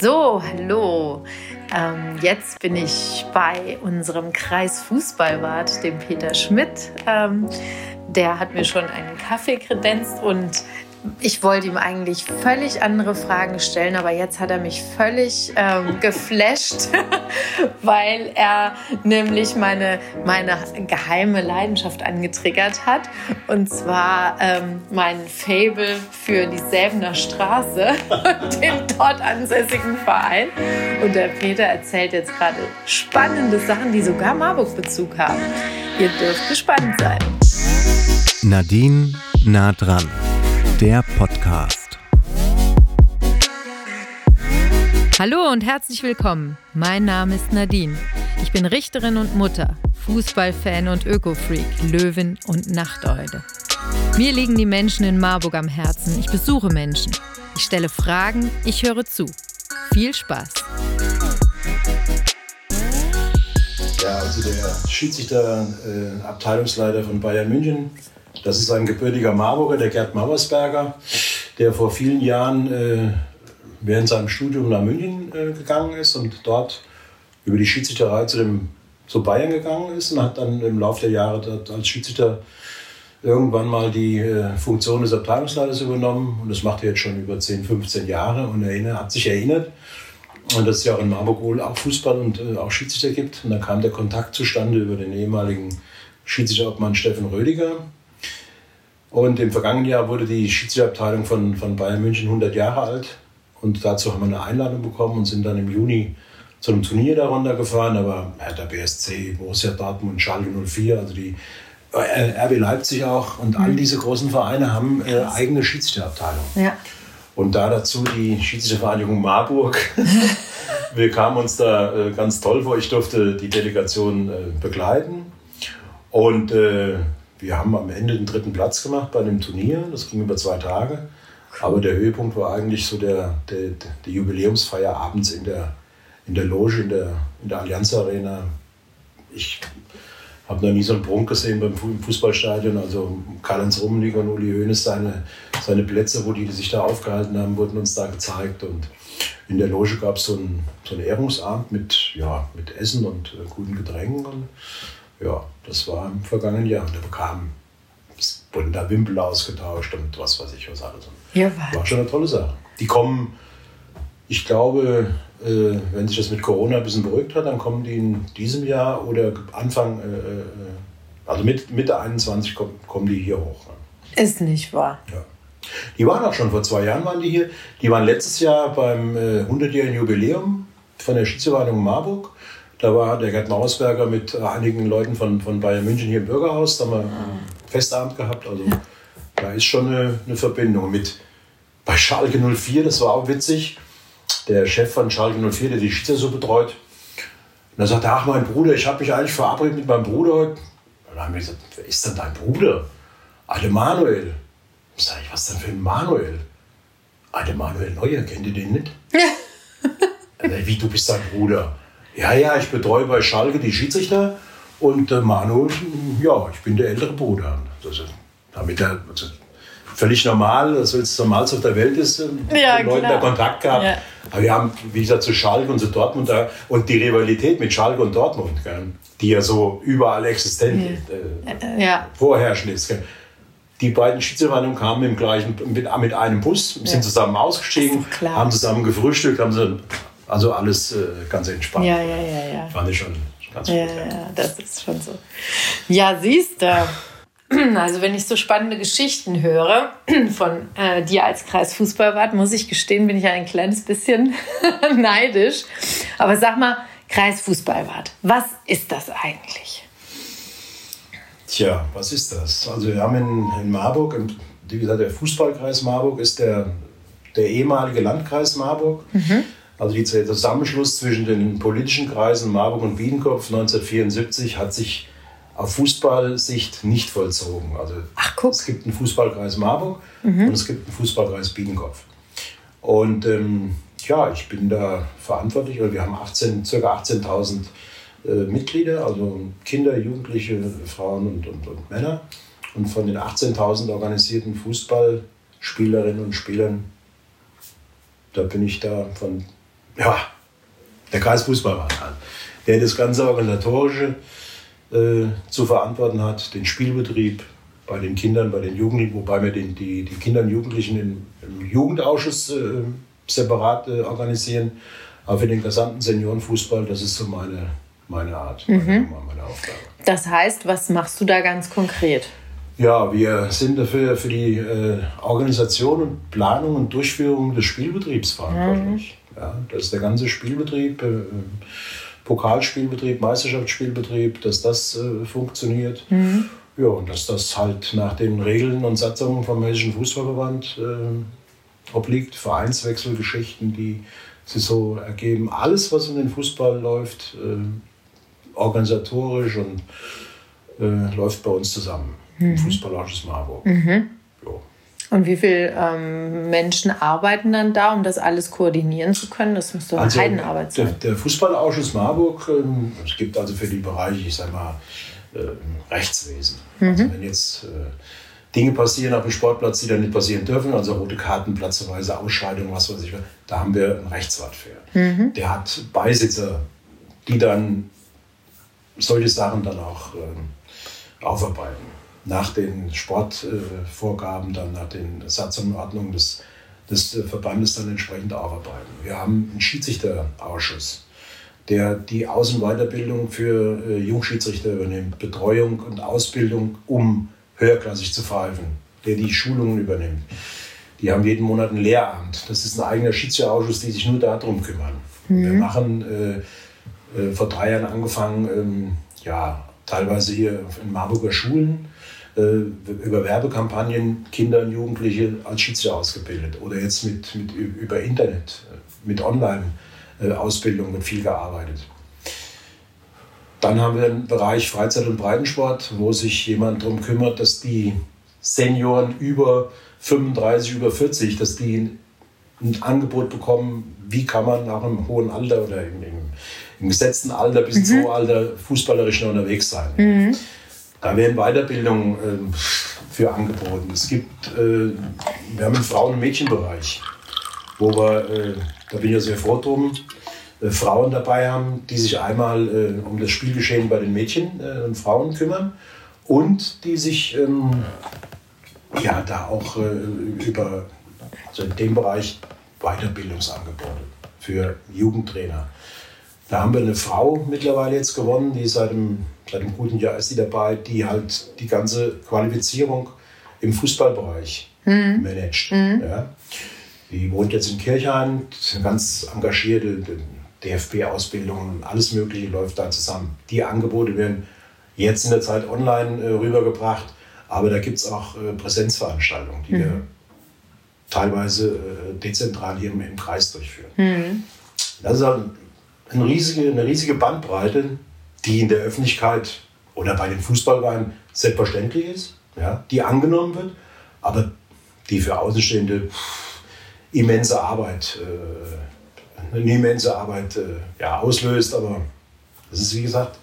So, hallo. Ähm, jetzt bin ich bei unserem Kreisfußballwart, dem Peter Schmidt. Ähm, der hat mir schon einen Kaffee kredenzt und ich wollte ihm eigentlich völlig andere Fragen stellen, aber jetzt hat er mich völlig ähm, geflasht, weil er nämlich meine, meine geheime Leidenschaft angetriggert hat. Und zwar ähm, mein Fable für die Säbener Straße und den dort ansässigen Verein. Und der Peter erzählt jetzt gerade spannende Sachen, die sogar Marburg-Bezug haben. Ihr dürft gespannt sein. Nadine nah dran der Podcast. Hallo und herzlich willkommen. Mein Name ist Nadine. Ich bin Richterin und Mutter, Fußballfan und Ökofreak, Löwin und Nachteule. Mir liegen die Menschen in Marburg am Herzen. Ich besuche Menschen. Ich stelle Fragen, ich höre zu. Viel Spaß. Ja, also der Schiedsrichter, äh, Abteilungsleiter von Bayern München, das ist ein gebürtiger Marburger, der Gerd Mauersberger, der vor vielen Jahren äh, während seinem Studium nach München äh, gegangen ist und dort über die Schiedsrichterei zu, dem, zu Bayern gegangen ist und hat dann im Laufe der Jahre dort als Schiedsrichter irgendwann mal die äh, Funktion des Abteilungsleiters übernommen. Und das macht er jetzt schon über 10, 15 Jahre und er hat sich erinnert, dass es ja auch in Marburg wohl auch Fußball und äh, auch Schiedsrichter gibt. Und dann kam der Kontakt zustande über den ehemaligen Schiedsrichterobmann Steffen Rödiger, und im vergangenen Jahr wurde die Schiedsrichterabteilung von, von Bayern München 100 Jahre alt. Und dazu haben wir eine Einladung bekommen und sind dann im Juni zu einem Turnier da runtergefahren. Da war Hertha BSC, Borussia Dortmund, Schalke 04, also die äh, RB Leipzig auch. Und mhm. all diese großen Vereine haben äh, eigene Schiedsrichterabteilungen. Ja. Und da dazu die Schiedsrichtervereinigung Marburg. wir kamen uns da äh, ganz toll vor. Ich durfte die Delegation äh, begleiten. Und äh, wir haben am Ende den dritten Platz gemacht bei einem Turnier. Das ging über zwei Tage. Aber der Höhepunkt war eigentlich so der, der, der Jubiläumsfeier abends in der, in der Loge, in der, in der Allianz Arena. Ich habe noch nie so einen Prunk gesehen beim Fußballstadion. Also Karl-Heinz Rummenigge und Uli Hoeneß, seine, seine Plätze, wo die sich da aufgehalten haben, wurden uns da gezeigt. Und in der Loge gab es so einen, so einen Ehrungsabend mit, ja, mit Essen und äh, guten Getränken. Und ja, das war im vergangenen Jahr. Und da bekam es wurden da Wimpel ausgetauscht und was weiß ich was alles. Ja, war schon eine tolle Sache. Die kommen, ich glaube, äh, wenn sich das mit Corona ein bisschen beruhigt hat, dann kommen die in diesem Jahr oder Anfang, äh, äh also mit, Mitte 21 kommen, kommen die hier hoch. Ne? Ist nicht wahr. Ja. Die waren auch schon vor zwei Jahren waren die hier. Die waren letztes Jahr beim äh, 100-jährigen Jubiläum von der Schiedsverwaltung Marburg. Da war der Gerd Mausberger mit einigen Leuten von, von Bayern München hier im Bürgerhaus. Da haben wir einen Festabend gehabt. Also ja. da ist schon eine, eine Verbindung. Mit bei Schalke 04, das war auch witzig. Der Chef von Schalke 04, der die Schiedsrichter so betreut. Und da sagt er, ach mein Bruder, ich habe mich eigentlich verabredet mit meinem Bruder heute. dann haben wir gesagt, wer ist denn dein Bruder? Alte Manuel. Sag ich, was denn für ein Manuel? Alte Manuel Neuer, kennt ihr den nicht? Ja. Wie, du bist dein Bruder? Ja, ja, ich betreue bei Schalke die Schiedsrichter und äh, Manu, ja, ich bin der ältere Bruder. Also, damit er also, völlig normal, das also, das Normalste auf der Welt ist, mit äh, ja, den Leuten da Kontakt gehabt. Ja. Aber wir haben, wie gesagt, zu Schalke und zu Dortmund da, und die Rivalität mit Schalke und Dortmund, gell, die ja so überall existent äh, ja. vorherrschend ist. Gell. Die beiden Schiedsrichter kamen im gleichen, mit, mit einem Bus, sind zusammen ausgestiegen, haben zusammen gefrühstückt, haben sie also alles äh, ganz entspannt. Ja, ja, ja, ja. Fand ich schon ganz gut. Ja, ja, das ist schon so. Ja, siehst du. Also wenn ich so spannende Geschichten höre von äh, dir als Kreisfußballwart, muss ich gestehen, bin ich ein kleines bisschen neidisch. Aber sag mal, Kreisfußballwart, was ist das eigentlich? Tja, was ist das? Also wir haben in, in Marburg, wie gesagt, der Fußballkreis Marburg ist der, der ehemalige Landkreis Marburg. Mhm. Also der Zusammenschluss zwischen den politischen Kreisen Marburg und Biedenkopf 1974 hat sich auf Fußballsicht nicht vollzogen. Also Ach, guck. es gibt einen Fußballkreis Marburg mhm. und es gibt einen Fußballkreis Biedenkopf. Und ähm, ja, ich bin da verantwortlich, wir haben 18, ca. 18.000 äh, Mitglieder, also Kinder, Jugendliche, Frauen und, und, und Männer. Und von den 18.000 organisierten Fußballspielerinnen und Spielern, da bin ich da von ja, der Kreisfußballverein halt, der das ganze Organisatorische äh, zu verantworten hat, den Spielbetrieb bei den Kindern, bei den Jugendlichen, wobei wir den, die, die Kinder und Jugendlichen im, im Jugendausschuss äh, separat äh, organisieren. Aber für den gesamten Seniorenfußball, das ist so meine, meine Art, meine, Mhm. meine Aufgabe. Das heißt, was machst du da ganz konkret? Ja, wir sind dafür für die äh, Organisation und Planung und Durchführung des Spielbetriebs verantwortlich. Ja, das ist der ganze Spielbetrieb, äh, Pokalspielbetrieb, Meisterschaftsspielbetrieb, dass das äh, funktioniert. Ja, und dass das halt nach den Regeln und Satzungen vom Hessischen Fußballverband äh, obliegt. Vereinswechselgeschichten, die sich so ergeben. Alles, was um den Fußball läuft, äh, organisatorisch und äh, läuft bei uns zusammen. Im Fußballausschuss Marburg. Jo. Und wie viele ähm, Menschen arbeiten dann da, um das alles koordinieren zu können? Das muss doch eine Heidenarbeit der, sein. der Fußballausschuss Marburg, ähm, es gibt also für die Bereiche, ich sag mal, äh, Rechtswesen. Also wenn jetzt äh, Dinge passieren auf dem Sportplatz, die dann nicht passieren dürfen, also rote Karten, platzweise Ausscheidungen, was weiß ich, da haben wir einen Rechtsrat für. Der hat Beisitzer, die dann solche Sachen dann auch ähm, aufarbeiten. Nach den Sportvorgaben, dann nach den Satzungen und Ordnungen des, des Verbandes dann entsprechend aufarbeiten. Wir haben einen Schiedsrichterausschuss, der die Aus- und Weiterbildung für äh, Jungschiedsrichter übernimmt, Betreuung und Ausbildung, um höherklassig zu pfeifen, der die Schulungen übernimmt. Die haben jeden Monat ein Lehramt. Das ist ein eigener Schiedsrichterausschuss, die sich nur darum kümmern. Wir machen äh, äh, vor drei Jahren angefangen, ähm, ja, teilweise hier in Marburger Schulen über Werbekampagnen Kinder und Jugendliche als Schiedsrichter ausgebildet. Oder jetzt mit, mit, über Internet, äh, mit Online-Ausbildung wird viel gearbeitet. Dann haben wir einen Bereich Freizeit- und Breitensport, wo sich jemand darum kümmert, dass die Senioren über 35, über 40, dass die ein Angebot bekommen, wie kann man auch im hohen Alter oder im, im, im gesetzten Alter bis ins hohe Alter fußballerisch noch unterwegs sein. Da werden Weiterbildungen ähm, für angeboten. Es gibt, äh, wir haben einen Frauen- und Mädchenbereich, wo wir, äh, da bin ich ja sehr froh drum, äh, Frauen dabei haben, die sich einmal äh, um das Spielgeschehen bei den Mädchen äh, und Frauen kümmern und die sich ähm, ja da auch äh, über also in dem Bereich Weiterbildungsangebote für Jugendtrainer. Da haben wir eine Frau mittlerweile jetzt gewonnen, die seit einem, seit einem guten Jahr ist die dabei, die halt die ganze Qualifizierung im Fußballbereich managt. Ja. Die wohnt jetzt in Kirchheim, ist eine ganz engagierte DFB-Ausbildung und alles Mögliche läuft da zusammen. Die Angebote werden jetzt in der Zeit online äh, rübergebracht, aber da gibt es auch äh, Präsenzveranstaltungen, die wir teilweise äh, dezentral hier im, im Kreis durchführen. Das ist halt eine riesige, eine riesige Bandbreite, die in der Öffentlichkeit oder bei den Fußballvereinen selbstverständlich ist, ja, die angenommen wird, aber die für Außenstehende immense Arbeit, äh, eine immense Arbeit äh, ja, auslöst. Aber das ist wie gesagt,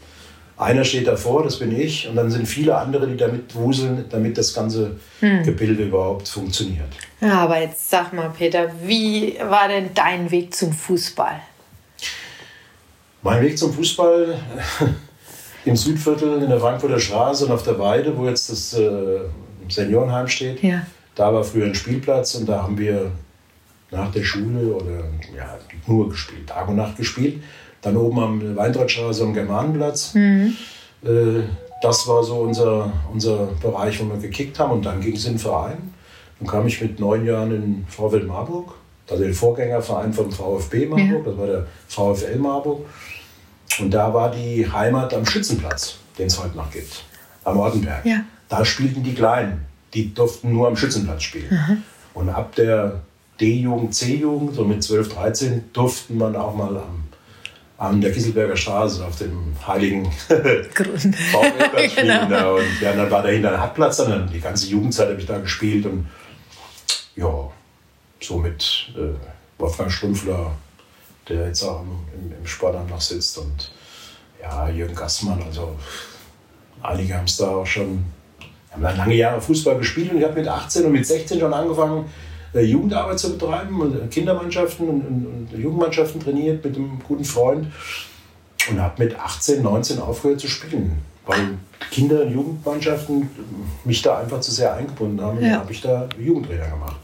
einer steht davor, das bin ich, und dann sind viele andere, die damit wuseln, damit das ganze Gebilde überhaupt funktioniert. Ja, aber jetzt sag mal, Peter, wie war denn dein Weg zum Fußball? Mein Weg zum Fußball im Südviertel in der Frankfurter Straße und auf der Weide, wo jetzt das äh, Seniorenheim steht. Ja. Da war früher ein Spielplatz und da haben wir nach der Schule oder ja, nur gespielt, Tag und Nacht gespielt. Dann oben am Weintrautstraße am Germanenplatz. Äh, das war so unser, unser Bereich, wo wir gekickt haben. Und dann ging es in den Verein. Dann kam ich mit neun Jahren in VfL Marburg, also den Vorgängerverein vom VfB Marburg, das war der VfL Marburg. Und da war die Heimat am Schützenplatz, den es heute noch gibt, am Ortenberg. Ja. Da spielten die Kleinen, die durften nur am Schützenplatz spielen. Und ab der D-Jugend, C-Jugend, so mit 12, 13, durften man auch mal am, an der Kisselberger Straße auf dem heiligen Grund. Genau. da. Und ja, dann war dahinter ein Hartplatz, dann die ganze Jugendzeit habe ich da gespielt. Und ja, so mit äh, Wolfgang Strümpfler, der jetzt auch im, im Sportamt noch sitzt. Und ja, Jürgen Gassmann, also einige haben es da auch schon, haben dann lange Jahre Fußball gespielt und ich habe mit 18 und mit 16 schon angefangen, äh, Jugendarbeit zu betreiben und Kindermannschaften und, und, und Jugendmannschaften trainiert mit einem guten Freund und habe mit 18, 19 aufgehört zu spielen, weil Kinder- und Jugendmannschaften mich da einfach zu sehr eingebunden haben. Ja. habe ich da Jugendtrainer gemacht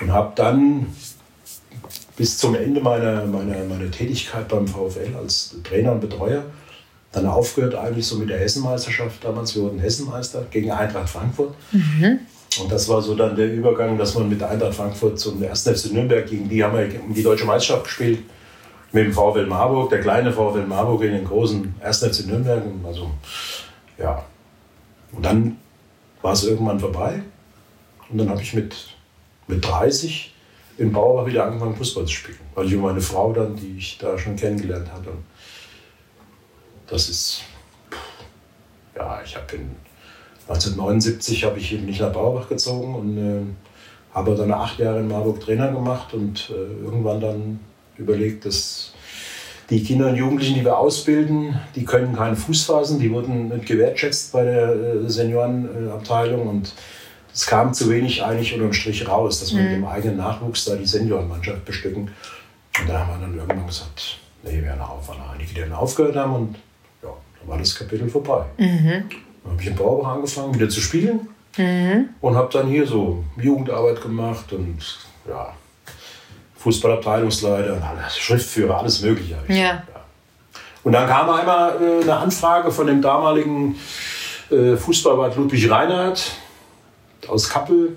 und habe dann bis zum Ende meiner, meiner, meiner Tätigkeit beim VfL als Trainer und Betreuer dann aufgehört eigentlich so mit der Hessenmeisterschaft damals. Wir wurden Hessenmeister gegen Eintracht Frankfurt. Mhm. Und das war so dann der Übergang, dass man mit Eintracht Frankfurt zum 1. FC Nürnberg, gegen die haben wir um die deutsche Meisterschaft gespielt, mit dem VfL Marburg, der kleine VfL Marburg in den großen 1. FC Nürnberg. Also, ja. Und dann war es irgendwann vorbei. Und dann habe ich mit, mit 30 in Bauerbach wieder angefangen, Fußball zu spielen. Weil ich meine Frau dann, die ich da schon kennengelernt hatte, das ist, ja, ich habe 1979 habe ich eben nicht nach Bauerbach gezogen und äh, habe dann acht Jahre in Marburg Trainer gemacht und äh, irgendwann dann überlegt, dass die Kinder und Jugendlichen, die wir ausbilden, die können keinen Fuß fassen, die wurden nicht gewertschätzt bei der äh, Seniorenabteilung und es kam zu wenig eigentlich unterm Strich raus, dass wir mhm. mit dem eigenen Nachwuchs da die Seniorenmannschaft bestücken. Und da haben wir dann irgendwann gesagt, nee, wir werden auf, einige, die dann aufgehört haben und dann war das Kapitel vorbei. Mhm. Dann habe ich in Bauerbach angefangen, wieder zu spielen mhm. und habe dann hier so Jugendarbeit gemacht und ja, Fußballabteilungsleiter, Schriftführer, alles Mögliche. Ja. ja. Und dann kam einmal äh, eine Anfrage von dem damaligen äh, Fußballwart Ludwig Reinhardt aus Kappel,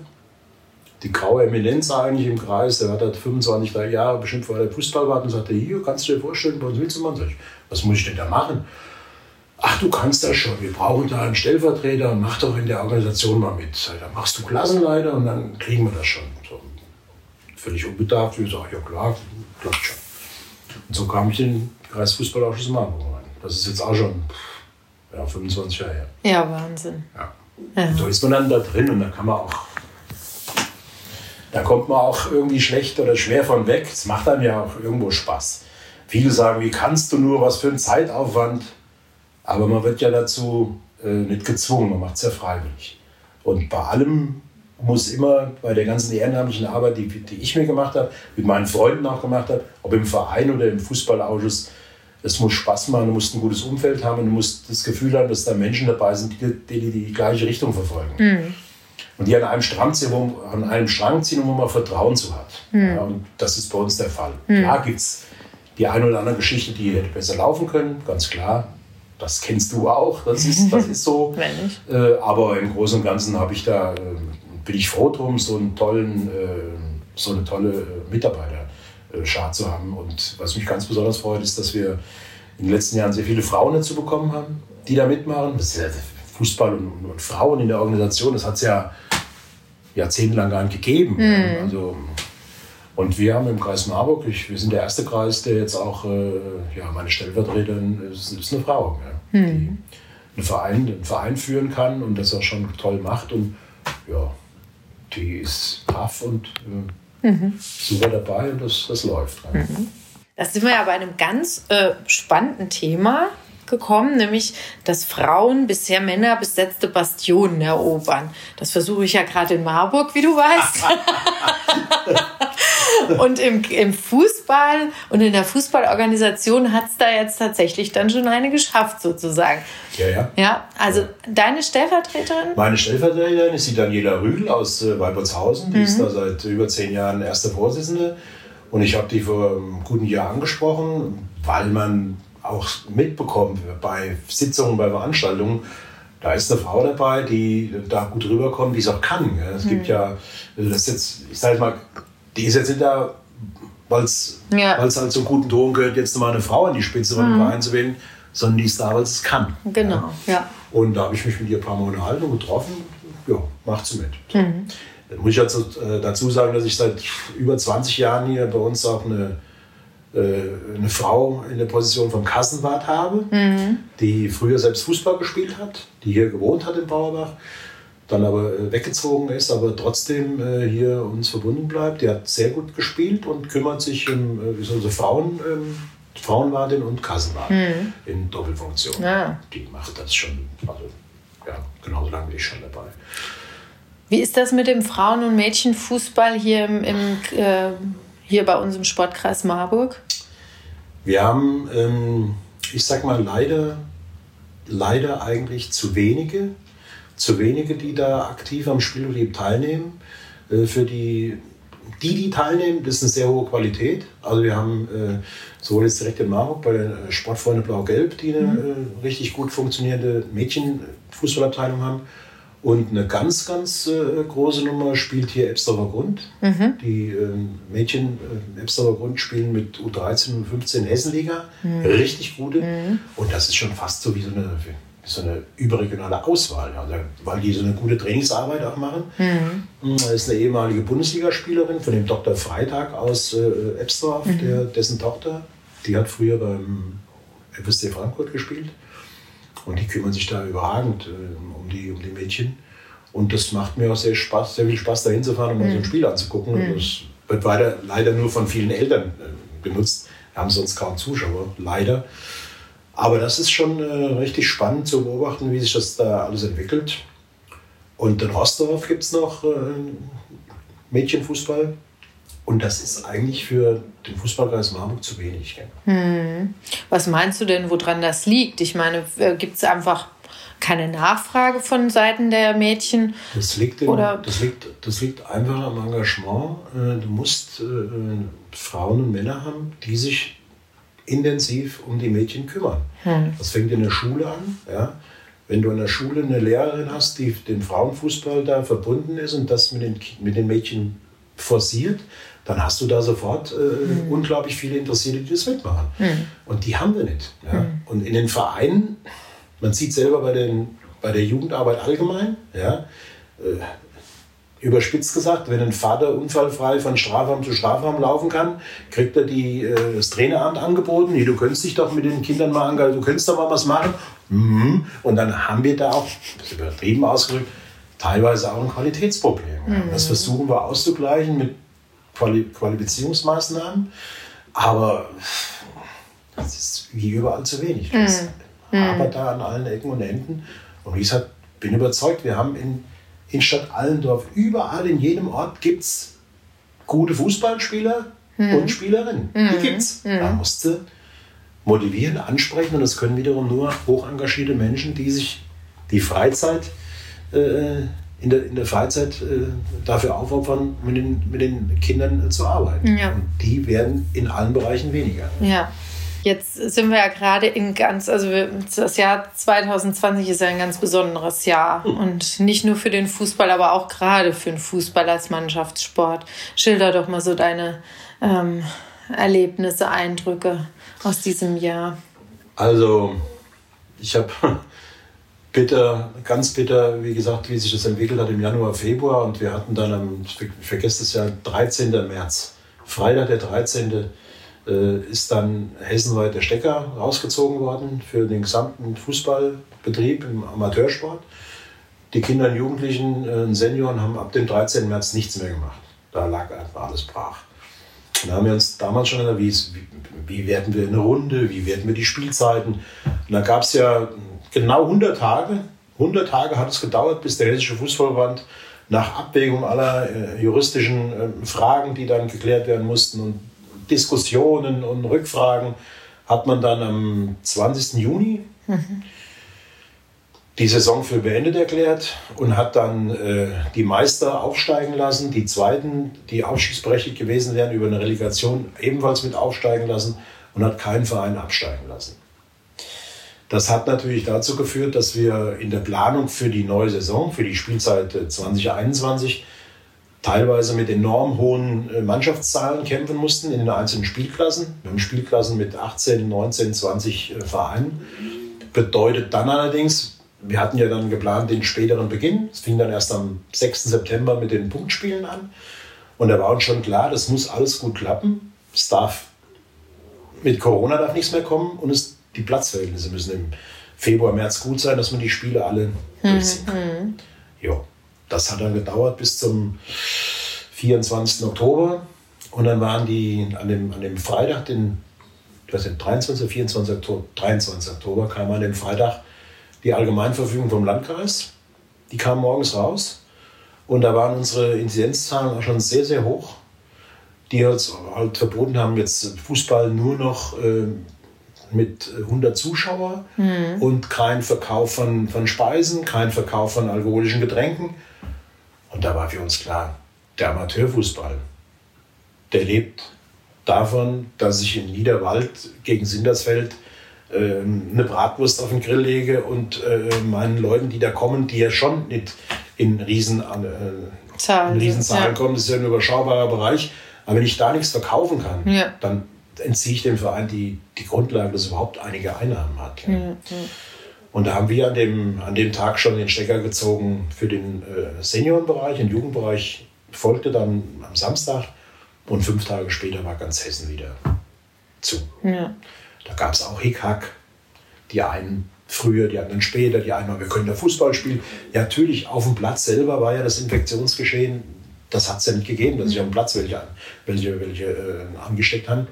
die graue Eminenz eigentlich im Kreis, der hat halt 25 Jahre bestimmt vor der Fußballwart und sagte, hier, kannst du dir vorstellen, bei uns willst du machen? Sag ich, was muss ich denn da machen? ach, du kannst das schon, wir brauchen da einen Stellvertreter und mach doch in der Organisation mal mit. Dann machst du Klassenleiter und dann kriegen wir das schon. So, völlig unbedarft, ich sage, ja klar, klappt schon. Und so kam ich in den Kreisfußballausschuss Marburg rein. Das ist jetzt auch schon ja, 25 Jahre her. Ja, Wahnsinn. Ja. Ja. So ist man dann da drin und da kann man auch da kommt man auch irgendwie schlecht oder schwer von weg. Es macht einem ja auch irgendwo Spaß. Viele sagen, wie kannst du nur, was für ein Zeitaufwand. Aber man wird ja dazu äh, nicht gezwungen, man macht es ja freiwillig. Und bei allem muss immer bei der ganzen ehrenamtlichen Arbeit, die, die ich mir gemacht habe, mit meinen Freunden auch gemacht habe, ob im Verein oder im Fußballausschuss, es muss Spaß machen, du musst ein gutes Umfeld haben und du musst das Gefühl haben, dass da Menschen dabei sind, die die, die, die gleiche Richtung verfolgen. Mhm. Und die an einem, Strang ziehen, wo, an einem Strang ziehen, wo man Vertrauen zu hat. Mhm. Ja, und das ist bei uns der Fall. Mhm. Klar gibt es die eine oder andere Geschichte, die hätte besser laufen können, ganz klar das kennst du auch, das ist, das ist so. äh, aber im Großen und Ganzen habe ich da, äh, bin ich froh drum, so einen tollen, äh, so eine tolle äh, Mitarbeiterschar zu haben. Und was mich ganz besonders freut, ist, dass wir in den letzten Jahren sehr viele Frauen dazu bekommen haben, die da mitmachen. Das ist ja Fußball und, und Frauen in der Organisation, das hat es ja jahrzehntelang gar nicht gegeben. Mhm. Also und wir haben im Kreis Marburg, ich, wir sind der erste Kreis, der jetzt auch, äh, ja, meine Stellvertreterin ist, ist eine Frau, ja, hm. die einen Verein, einen Verein führen kann und das auch schon toll macht. Und ja, die ist brav und äh, mhm. super dabei und das, das läuft. Mhm. Da sind wir ja bei einem ganz äh, spannenden Thema gekommen, nämlich dass Frauen bisher Männer besetzte Bastionen erobern. Das versuche ich ja gerade in Marburg, wie du weißt. und im, im Fußball und in der Fußballorganisation hat es da jetzt tatsächlich dann schon eine geschafft, sozusagen. Ja, ja. Ja, also ja. deine Stellvertreterin? Meine Stellvertreterin ist die Daniela Rühl aus äh, Weibertshausen. Die mhm. ist da seit über zehn Jahren erste Vorsitzende. Und ich habe die vor einem guten Jahr angesprochen, weil man auch mitbekommt bei Sitzungen, bei Veranstaltungen, da ist eine Frau dabei, die da gut rüberkommt, die es auch kann. Es mhm. gibt ja, also das ist jetzt, ich sage mal, die ist jetzt nicht da, weil es ja. halt zum guten Ton gehört, jetzt mal eine Frau an die Spitze von mhm. Verein zu wählen, sondern die ist da, weil es kann. Genau, ja. ja. Und da habe ich mich mit ihr ein paar Mal unterhalten und getroffen. Ja, macht sie mit. Mhm. Dann muss ich also, äh, dazu sagen, dass ich seit über 20 Jahren hier bei uns auch eine, äh, eine Frau in der Position vom Kassenwart habe, mhm. die früher selbst Fußball gespielt hat, die hier gewohnt hat in Bauerbach dann aber äh, weggezogen ist, aber trotzdem äh, hier uns verbunden bleibt. Die hat sehr gut gespielt und kümmert sich um äh, unsere Frauen, ähm, Frauenwartin und Kassenwartin mhm. in Doppelfunktion. Ja. Die macht das schon, also ja, genauso lange wie ich schon dabei. Wie ist das mit dem Frauen- und Mädchenfußball hier, im, im äh, hier bei uns im Sportkreis Marburg? Wir haben, ähm, ich sag mal, leider, leider eigentlich zu wenige, zu wenige, die da aktiv am Spielbetrieb teilnehmen. Äh, für die, die, die teilnehmen, das ist eine sehr hohe Qualität. Also wir haben äh, sowohl jetzt direkt in Marburg bei der Sportfreunde Blau-Gelb, die eine mhm. äh, richtig gut funktionierende Mädchenfußballabteilung haben, und eine ganz, ganz äh, große Nummer spielt hier Ebsdorfer Grund. Mhm. Die äh, Mädchen äh, Ebsdorfer Grund spielen mit U13 und 15 Hessenliga. Mhm. Richtig gute. Mhm. Und das ist schon fast so wie so eine, so eine überregionale Auswahl. Also, weil die so eine gute Trainingsarbeit auch machen. Mhm. Das ist eine ehemalige Bundesligaspielerin von dem Dr. Freitag aus äh, Ebsdorf, mhm. der, dessen Tochter. Die hat früher beim FSC Frankfurt gespielt. Und die kümmern sich da überragend äh, um, die, um die Mädchen. Und das macht mir auch sehr Spaß, sehr viel Spaß, da hinzufahren und mal mhm. so ein mhm. Spiel anzugucken. Mhm. Und das wird weiter, leider nur von vielen Eltern äh, genutzt. Wir haben sonst kaum Zuschauer, leider. Aber das ist schon äh, richtig spannend zu beobachten, wie sich das da alles entwickelt. Und in Rostorf gibt es noch äh, Mädchenfußball. Und das ist eigentlich für den Fußballkreis Marburg zu wenig. Hm. Was meinst du denn, woran das liegt? Ich meine, äh, gibt es einfach keine Nachfrage von Seiten der Mädchen? Das liegt, in, Oder? Das liegt, das liegt einfach am Engagement. Äh, du musst äh, Frauen und Männer haben, die sich intensiv um die Mädchen kümmern. Hm. Das fängt in der Schule an. Ja? Wenn du in der Schule eine Lehrerin hast, die den Frauenfußball da verbunden ist und das mit den, mit den Mädchen forciert, dann hast du da sofort äh, mhm. unglaublich viele Interessierte, die das mitmachen. Mhm. Und die haben wir nicht. Ja? Mhm. Und in den Vereinen, man sieht selber bei, den, bei der Jugendarbeit allgemein, ja, äh, überspitzt gesagt, wenn ein Vater unfallfrei von Strafraum zu Strafraum laufen kann, kriegt er die, äh, das Traineramt angeboten. Nee, du könntest dich doch mit den Kindern mal engagieren, du könntest doch mal was machen. Mhm. Und dann haben wir da auch, das ist übertrieben ausgedrückt, teilweise auch ein Qualitätsproblem. Mhm. Das versuchen wir auszugleichen mit Quali Qualifizierungsmaßnahmen, aber das ist wie überall zu wenig. Mhm. aber da an allen Ecken und Enden. Und wie gesagt, bin überzeugt, wir haben in, in Stadt Allendorf, überall in jedem Ort gibt es gute Fußballspieler mhm. und Spielerinnen. Mhm. Die gibt es. Mhm. Da musst du motivieren, ansprechen und das können wiederum nur hoch engagierte Menschen, die sich die Freizeit äh, in der, in der Freizeit äh, dafür aufopfern, mit den, mit den Kindern zu arbeiten. Ja. Und die werden in allen Bereichen weniger. Ja. Jetzt sind wir ja gerade in ganz, also das Jahr 2020 ist ja ein ganz besonderes Jahr. Hm. Und nicht nur für den Fußball, aber auch gerade für den Fußball als Mannschaftssport. Schilder doch mal so deine ähm, Erlebnisse, Eindrücke aus diesem Jahr. Also, ich habe bitter, ganz bitter, wie gesagt, wie sich das entwickelt hat im Januar, Februar. Und wir hatten dann am, ich vergesse das ja, 13. März, Freitag der 13. Äh, ist dann hessenweit der Stecker rausgezogen worden für den gesamten Fußballbetrieb im Amateursport. Die Kinder und Jugendlichen äh, und Senioren haben ab dem 13. März nichts mehr gemacht. Da lag einfach alles brach. Und da haben wir uns damals schon gesagt, wie, wie werten wir eine Runde, wie werten wir die Spielzeiten. Und da gab es ja genau 100 Tage. 100 Tage hat es gedauert, bis der Hessische Fußballverband nach Abwägung aller äh, juristischen Fragen, die dann geklärt werden mussten und Diskussionen und Rückfragen, hat man dann am 20. Juni mhm. die Saison für beendet erklärt und hat dann äh, die Meister aufsteigen lassen, die Zweiten, die aufstiegsberechtigt gewesen wären, über eine Relegation ebenfalls mit aufsteigen lassen und hat keinen Verein absteigen lassen. Das hat natürlich dazu geführt, dass wir in der Planung für die neue Saison, für die Spielzeit 2021, teilweise mit enorm hohen äh, Mannschaftszahlen kämpfen mussten in den einzelnen Spielklassen. Wir haben Spielklassen mit 18, 19, 20 Vereinen. Bedeutet dann allerdings, wir hatten ja dann geplant den späteren Beginn. Es fing dann erst am 6. September mit den Punktspielen an. Und da war uns schon klar, das muss alles gut klappen. Es darf mit Corona darf nichts mehr kommen und es die Platzverhältnisse müssen im Februar, März gut sein, dass man die Spiele alle mhm. durchziehen kann. Ja, das hat dann gedauert bis zum 24. Oktober. Und dann waren die an dem, an dem Freitag, den ich weiß nicht, 23. 24. Oktober, 23. Oktober, kam an dem Freitag die Allgemeinverfügung vom Landkreis. Die kam morgens raus. Und da waren unsere Inzidenzzahlen auch schon sehr, sehr hoch, die uns halt verboten haben, jetzt Fußball nur noch äh, mit 100 Zuschauern mhm. und kein Verkauf von, von Speisen, kein Verkauf von alkoholischen Getränken. Und da war für uns klar, der Amateurfußball, der lebt davon, dass ich in Niederwald gegen Sindersfeld äh, eine Bratwurst auf den Grill lege und äh, meinen Leuten, die da kommen, die ja schon nicht in riesen, äh, Zahlen, in Riesenzahlen ja. kommen, das ist ja ein überschaubarer Bereich, aber wenn ich da nichts verkaufen kann, ja. dann entziehe ich dem Verein die, die Grundlage, dass er überhaupt einige Einnahmen hat. Ja. Mhm. Und da haben wir an dem, an dem Tag schon den Stecker gezogen für den äh, Seniorenbereich, den Jugendbereich folgte dann am Samstag und fünf Tage später war ganz Hessen wieder zu. Ja. Da gab es auch Hickhack. Die einen früher, die anderen später, die einen, wir können da Fußball spielen. Ja, natürlich, auf dem Platz selber war ja das Infektionsgeschehen, das hat es ja nicht gegeben, dass sich auf dem Platz welche, welche, welche äh, angesteckt haben.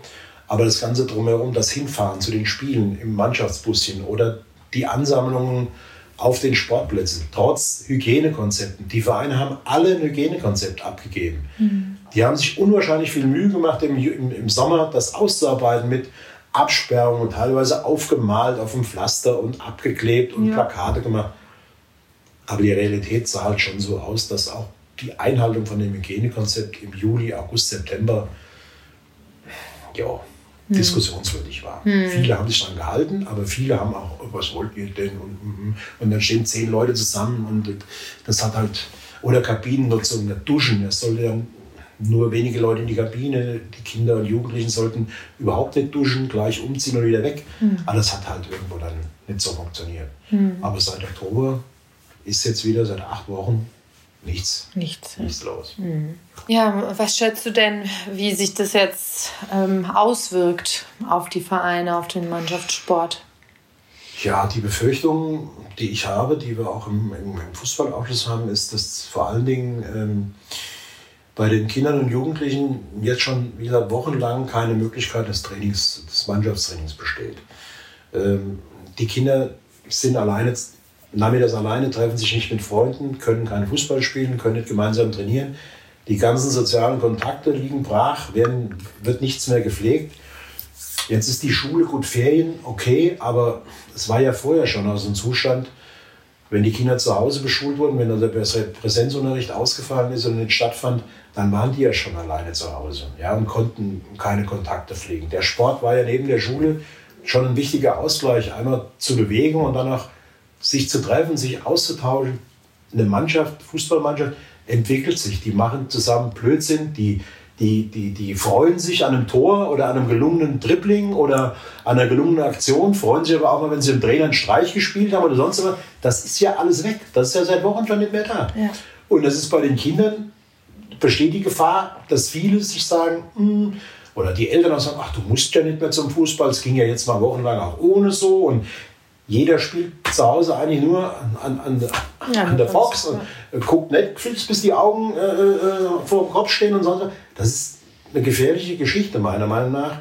Aber das Ganze drumherum, das Hinfahren zu den Spielen im Mannschaftsbuschen oder die Ansammlungen auf den Sportplätzen, trotz Hygienekonzepten. Die Vereine haben alle ein Hygienekonzept abgegeben. Mhm. Die haben sich unwahrscheinlich viel Mühe gemacht, im, im, im Sommer das auszuarbeiten mit Absperrungen, teilweise aufgemalt auf dem Pflaster und abgeklebt und ja. Plakate gemacht. Aber die Realität sah halt schon so aus, dass auch die Einhaltung von dem Hygienekonzept im Juli, August, September ja, hm. diskussionswürdig war. Hm. Viele haben sich daran gehalten, aber viele haben auch, was wollt ihr denn? Und, und, und dann stehen zehn Leute zusammen und das hat halt, oder Kabinennutzung, Duschen, es sollte dann nur wenige Leute in die Kabine, die Kinder und Jugendlichen sollten überhaupt nicht duschen, gleich umziehen und wieder weg. Mhm. Aber das hat halt irgendwo dann nicht so funktioniert. Mhm. Aber seit Oktober ist jetzt wieder seit acht Wochen nichts, nichts, nichts los. Mhm. Ja, was schätzt du denn, wie sich das jetzt ähm, auswirkt auf die Vereine, auf den Mannschaftssport? Ja, die Befürchtung, die ich habe, die wir auch im, im, im Fußballausschuss haben, ist, dass vor allen Dingen ähm, bei den Kindern und Jugendlichen jetzt schon, wie gesagt, wochenlang keine Möglichkeit des Trainings, des Mannschaftstrainings besteht. Ähm, die Kinder sind alleine, nachmittags alleine, treffen sich nicht mit Freunden, können kein Fußball spielen, können nicht gemeinsam trainieren. Die ganzen sozialen Kontakte liegen brach, werden, wird nichts mehr gepflegt. Jetzt ist die Schule gut Ferien, okay, aber es war ja vorher schon aus dem Zustand, wenn die Kinder zu Hause beschult wurden, wenn also der Präsenzunterricht ausgefallen ist und nicht stattfand, dann waren die ja schon alleine zu Hause ja, und konnten keine Kontakte pflegen. Der Sport war ja neben der Schule schon ein wichtiger Ausgleich, einmal zu bewegen und dann auch sich zu treffen, sich auszutauschen. Eine Mannschaft, Fußballmannschaft entwickelt sich, die machen zusammen Blödsinn, die, die, die, die freuen sich an einem Tor oder an einem gelungenen Dribbling oder an einer gelungenen Aktion, freuen sich aber auch mal, wenn sie im Trainer einen Streich gespielt haben oder sonst was. Das ist ja alles weg. Das ist ja seit Wochen schon nicht mehr da. Ja. Und das ist bei den Kindern besteht die Gefahr, dass viele sich sagen, hm, oder die Eltern auch sagen, ach, du musst ja nicht mehr zum Fußball, es ging ja jetzt mal wochenlang auch ohne so und jeder spielt zu Hause eigentlich nur an, an, an, ja, an der Fox und ja. guckt Netflix, bis die Augen äh, äh, vor dem Kopf stehen und so. Das ist eine gefährliche Geschichte, meiner Meinung nach.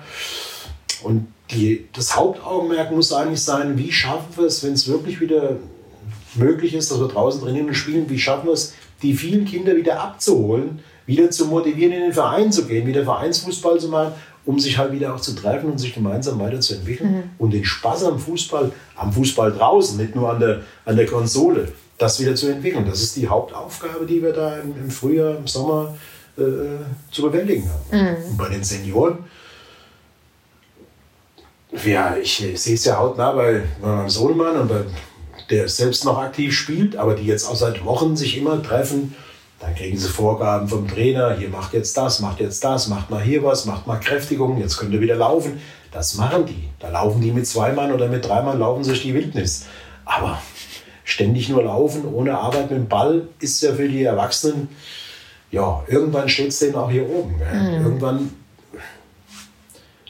Und die, das Hauptaugenmerk muss eigentlich sein, wie schaffen wir es, wenn es wirklich wieder möglich ist, dass wir draußen trainieren und spielen, wie schaffen wir es, die vielen Kinder wieder abzuholen, wieder zu motivieren, in den Verein zu gehen, wieder Vereinsfußball zu machen, um sich halt wieder auch zu treffen und sich gemeinsam weiterzuentwickeln mhm. und den Spaß am Fußball, am Fußball draußen, nicht nur an der, an der Konsole, das wieder zu entwickeln. Das ist die Hauptaufgabe, die wir da im, im Frühjahr, im Sommer äh, zu bewältigen haben. Mhm. Und bei den Senioren, ja, ich sehe es ja hautnah bei, bei meinem Sohnemann und bei, der selbst noch aktiv spielt, aber die jetzt auch seit Wochen sich immer treffen dann kriegen sie Vorgaben vom Trainer, hier macht jetzt das, macht jetzt das, macht mal hier was, macht mal Kräftigung, jetzt könnt ihr wieder laufen. Das machen die. Da laufen die mit zwei Mann oder mit drei Mann, laufen sich die Wildnis. Aber ständig nur laufen, ohne Arbeit mit dem Ball, ist ja für die Erwachsenen, ja, irgendwann steht es denen auch hier oben. Mhm. Irgendwann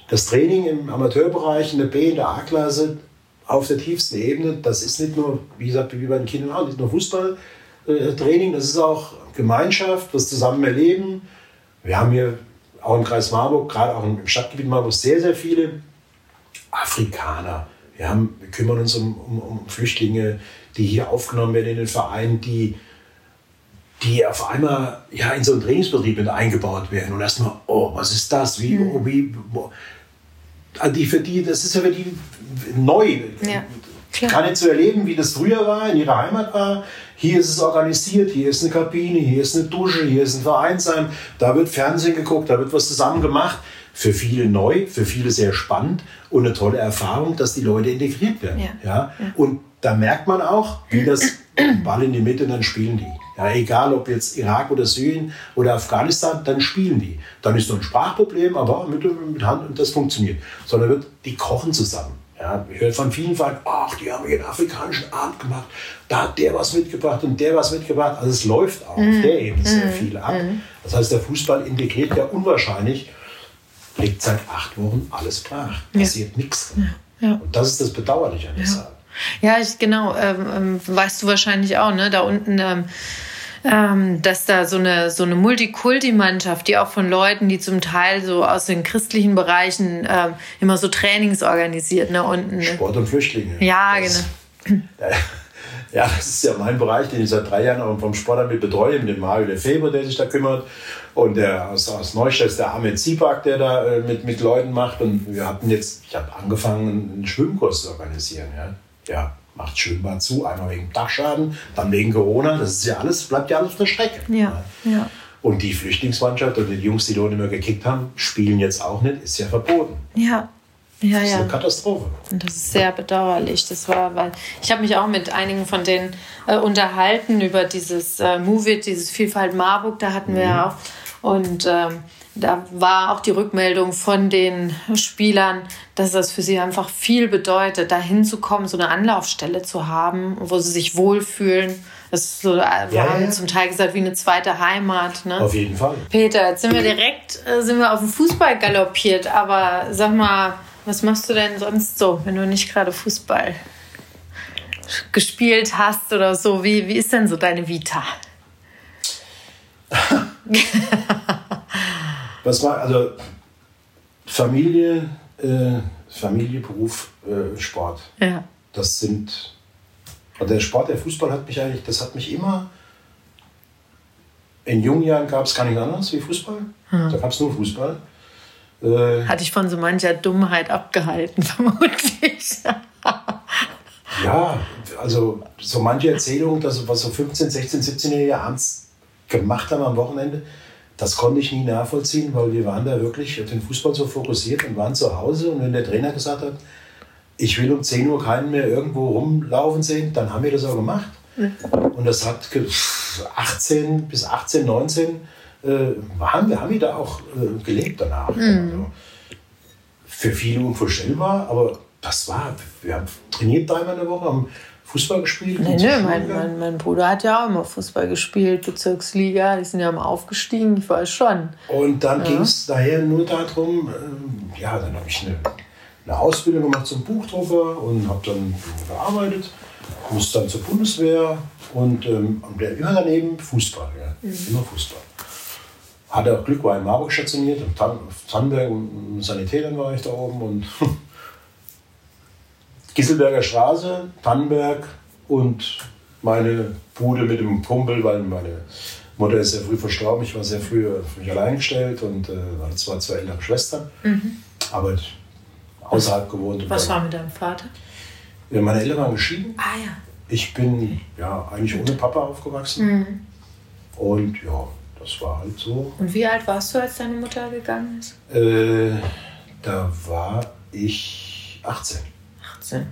das Training im Amateurbereich, in der B, in der A-Klasse, auf der tiefsten Ebene, das ist nicht nur, wie gesagt, wie bei den Kindern auch, nicht nur Fußballtraining, das ist auch Gemeinschaft, das zusammen erleben. Wir haben hier auch im Kreis Marburg, gerade auch im Stadtgebiet Marburg, sehr, sehr viele Afrikaner. Wir, haben, wir kümmern uns um, um, um Flüchtlinge, die hier aufgenommen werden in den Verein, die die auf einmal ja, in so einen Trainingsbetrieb mit eingebaut werden und erstmal, oh, was ist das? Wie, Mhm. oh, wie, Also die, für die, das ist ja für die neu. Ja, klar. Nicht zu erleben, wie das früher war, in ihrer Heimat war. Hier ist es organisiert, hier ist eine Kabine, hier ist eine Dusche, hier ist ein Vereinsheim, da wird Fernsehen geguckt, da wird was zusammen gemacht. Für viele neu, für viele sehr spannend und eine tolle Erfahrung, dass die Leute integriert werden. Ja. Ja? Und da merkt man auch, wie das Ball in die Mitte, dann spielen die. Ja, egal ob jetzt Irak oder Syrien oder Afghanistan, dann spielen die. Dann ist noch ein Sprachproblem, aber mit, mit Hand und das funktioniert. Sondern wird, die kochen zusammen. Ja, ich höre von vielen Vereinen, ach, die haben hier einen afrikanischen Abend gemacht, da hat der was mitgebracht und der was mitgebracht. Also es läuft auch auf der Ebene sehr viel ab. Das heißt, der Fußball integriert ja unwahrscheinlich, liegt seit acht Wochen alles brach. Passiert nichts. Ja. Und das ist das Bedauerliche an der Sache. Ja, ich, genau. Ähm, ähm, weißt du wahrscheinlich auch, ne? Da unten, ähm, ähm, dass da so eine, so eine Multikulti-Mannschaft, die auch von Leuten, die zum Teil so aus den christlichen Bereichen ähm, immer so Trainings organisiert, ne? Unten. Ne? Sport und Flüchtlinge. Ja, das, genau. Ja, das ist ja mein Bereich, den ich seit drei Jahren auch vom Sport mit betreue, mit dem Mario Lefebvre, der sich da kümmert. Und der aus, aus Neustadt ist der Ahmed Zibak, der da äh, mit, mit Leuten macht. Und wir hatten jetzt, ich habe angefangen, einen Schwimmkurs zu organisieren. Ja, ja macht Schwimmbad zu, einmal wegen Dachschaden, dann wegen Corona. Das ist ja alles, bleibt ja alles auf der Strecke. Ja, ja. Und die Flüchtlingsmannschaft und die Jungs, die dort immer gekickt haben, spielen jetzt auch nicht, ist ja verboten. Ja. Ja, Das ist ja. eine Katastrophe. Und das ist sehr bedauerlich. Das war, weil ich habe mich auch mit einigen von denen äh, unterhalten über dieses äh, Move It, dieses Vielfalt Marburg, da hatten wir ja auch. Und ähm, da war auch die Rückmeldung von den Spielern, dass das für sie einfach viel bedeutet, da hinzukommen, so eine Anlaufstelle zu haben, wo sie sich wohlfühlen. Das ist so, äh, wir Ja, haben ja. zum Teil gesagt, wie eine zweite Heimat. Ne? Auf jeden Fall. Peter, jetzt sind wir direkt äh, sind wir auf den Fußball galoppiert, aber sag mal, was machst du denn sonst so, wenn du nicht gerade Fußball gespielt hast oder so? Wie, wie ist denn so deine Vita? Was war, also Familie, äh, Familie, Beruf, äh, Sport. Ja. Das sind, also der Sport, der Fußball hat mich eigentlich, das hat mich immer, in jungen Jahren gab es gar nichts anderes wie Fußball. Da gab es nur Fußball. Äh, Hat dich von so mancher Dummheit abgehalten, vermutlich. ja, also so manche Erzählungen, dass was so 15, 16, 17-Jährige abends gemacht haben am Wochenende, das konnte ich nie nachvollziehen, weil wir waren da wirklich auf den Fußball so fokussiert und waren zu Hause. Und wenn der Trainer gesagt hat, ich will um 10 Uhr keinen mehr irgendwo rumlaufen sehen, dann haben wir das auch gemacht. Und das hat ge- 18 bis 18, 19 äh, waren wir, haben wir da auch äh, gelebt danach. Also, für viele unvorstellbar, aber das war, wir haben trainiert dreimal in der Woche, haben Fußball gespielt. Nee, nö, Schule mein, mein, mein Bruder hat ja auch immer Fußball gespielt, Bezirksliga, die sind ja mal aufgestiegen, ich weiß schon. Und dann ging es daher nur darum, ähm, ja, dann habe ich eine, eine Ausbildung gemacht zum Buchdrucker und habe dann gearbeitet, musste dann zur Bundeswehr und, ähm, immer daneben Fußball, ja, immer Fußball. Hatte auch Glück, war in Marburg stationiert, in Tan Tannenberg und Sanitätern war ich da oben und Gisselberger Straße, Tannenberg und meine Bude mit dem Kumpel, weil meine Mutter ist sehr früh verstorben. Ich war sehr früh auf mich allein gestellt und äh, hatte zwar zwei ältere Schwestern, aber außerhalb gewohnt. Was war mit deinem Vater? Ja, meine Eltern waren geschieden. Ah ja. Ich bin ja eigentlich ohne Papa aufgewachsen. Und ja, das war halt so. Und wie alt warst du, als deine Mutter gegangen ist? Äh, da war ich 18. 18.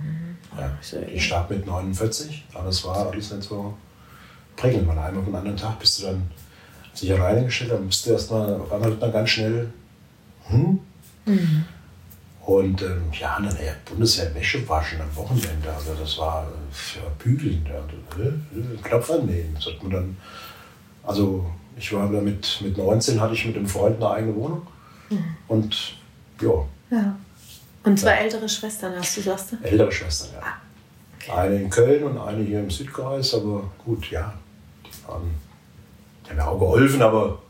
Ja. Ist ja Ich starb mit 49, aber es war alles nicht so prägend. Weil einmal vom anderen Tag bist du dann auf dich alleine gestellt, dann bist du erstmal, auf einmal wird man ganz schnell, hm? Und ähm, ja, dann ey, Bundeswehr Wäsche waschen am Wochenende. Also das war ja, bügeln. Ja, äh, äh, Knopf annehmen. Das hat man dann, also ich war da mit, mit 19 hatte ich mit einem Freund eine eigene Wohnung. Und ja, Ja. Und zwei ältere Schwestern hast du, sagst du? ältere Schwestern, ja. Eine in Köln und eine hier im Südkreis, aber gut, ja. Die, waren, die haben mir auch geholfen, aber,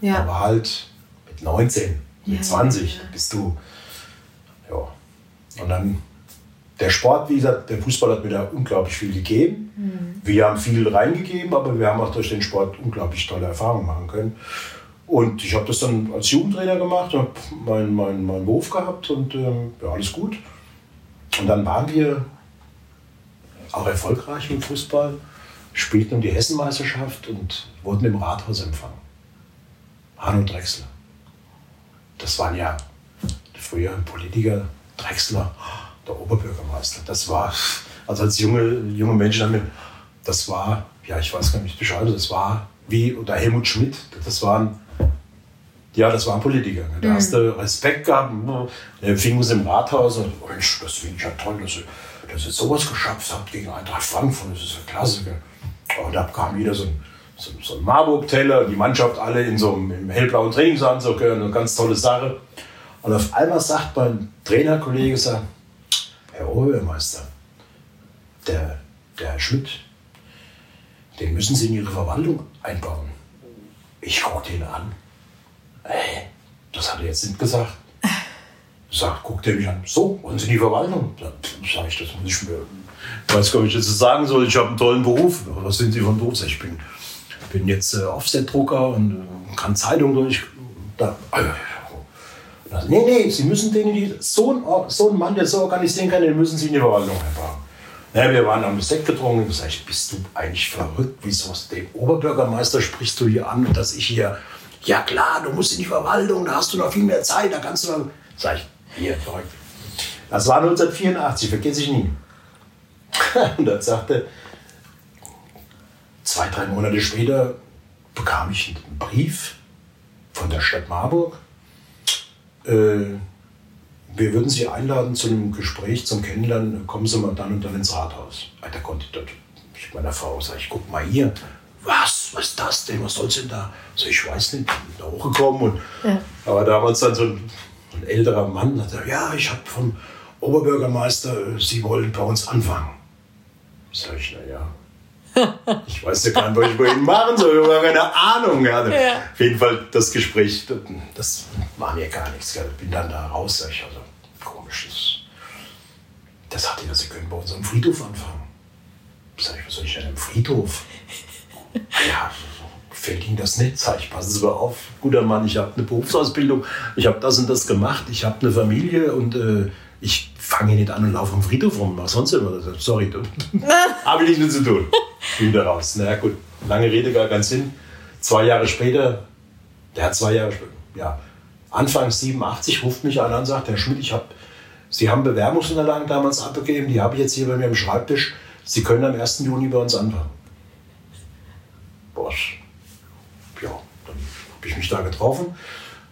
Ja. aber halt mit 19, mit Ja, 20 ja. bist du. Ja. Und dann der Sport, wie gesagt, der Fußball hat mir da unglaublich viel gegeben. Mhm. Wir haben viel reingegeben, aber wir haben auch durch den Sport unglaublich tolle Erfahrungen machen können. Und ich habe das dann als Jugendtrainer gemacht, habe meinen mein, mein Beruf gehabt und ähm, ja, alles gut. Und dann waren wir auch erfolgreich im Fußball, spielten um die Hessenmeisterschaft und wurden im Rathaus empfangen. Hanno Drechsler. Das waren ja früher Politiker, Drechsler, der Oberbürgermeister. Das war, also als junge, junge Menschen haben wir, das war, ja, ich weiß gar nicht Bescheid, das war wie, oder Helmut Schmidt, das waren, ja, das waren Politiker. Da mhm. hast du Respekt gehabt. Der fing uns im Rathaus und, Mensch, das finde ich ja toll, dass ihr, dass ihr sowas geschafft habt gegen Eintracht Frankfurt, das ist ja klasse. Und da kam wieder so ein, so, so ein Marburg-Teller, die Mannschaft alle in so einem hellblauen Trainingsanzug, eine ganz tolle Sache. Und auf einmal sagt mein Trainerkollege, sagt, Herr Oberbürgermeister, der, der Herr Schmidt, den müssen Sie in Ihre Verwaltung einbauen. Ich gucke den an. Hey, das hat er jetzt nicht gesagt. Sagt, guckt er mich an. So, wollen Sie in die Verwaltung? Sag ich, das muss ich mir. Ich weiß gar nicht, was ich jetzt sagen soll. Ich habe einen tollen Beruf. Was sind Sie von Beruf? Ich bin, bin jetzt äh, Offset-Drucker und äh, kann Zeitungen durch. Da, äh, also, nee, nee, Sie müssen den, die, so, ein, so Mann, der so organisieren kann, den müssen Sie in die Verwaltung einbauen. Ja, wir waren am Sekt getrunken und gesagt, bist du eigentlich verrückt? Wieso den Oberbürgermeister sprichst du hier an und dass ich hier, ja klar, du musst in die Verwaltung, da hast du noch viel mehr Zeit, da kannst du noch, sag ich, hier, verrückt. Das war 1984, vergesse ich nie. und dann sagte, zwei, drei Monate später bekam ich einen Brief von der Stadt Marburg äh, wir würden Sie einladen zu einem Gespräch, zum Kennenlernen, kommen Sie mal dann und dann ins Rathaus. Da konnte ich dort, ich meiner Frau sage, ich guck mal hier, was, was ist das denn, was soll's denn da? So, ich weiß nicht, bin da hochgekommen und, ja. aber damals dann so ein, ein älterer Mann, hat gesagt, ja, ich habe vom Oberbürgermeister, Sie wollen bei uns anfangen. Sag ich, na ja, ich weiß ja gar nicht, was ich bei Ihnen machen soll. Ich habe keine Ahnung. Ja. ja. Auf jeden Fall das Gespräch, das war mir gar nichts. Ich bin dann da raus. Ich also, komisch, das, das hat ja, Sie können bei unserem Friedhof anfangen. Sag ich, was soll ich denn im Friedhof? Ja, fällt Ihnen das nicht? Sag ich, passen Sie mal auf, guter Mann, ich habe eine Berufsausbildung, ich habe das und das gemacht, ich habe eine Familie und äh, ich fange nicht an und laufe am Friedhof rum, mach sonst immer. Sorry, habe ich nichts mit zu tun. Bin wieder raus. Na naja, gut, lange Rede, gar keinen Sinn. Zwei Jahre später, der hat zwei Jahre später, ja, Anfang 87 ruft mich einer an und sagt, Herr Schmidt, ich habe, Sie haben Bewerbungsunterlagen damals abgegeben, die habe ich jetzt hier bei mir am Schreibtisch. Sie können am 1. Juni bei uns anfangen. Boah, ja, dann habe ich mich da getroffen.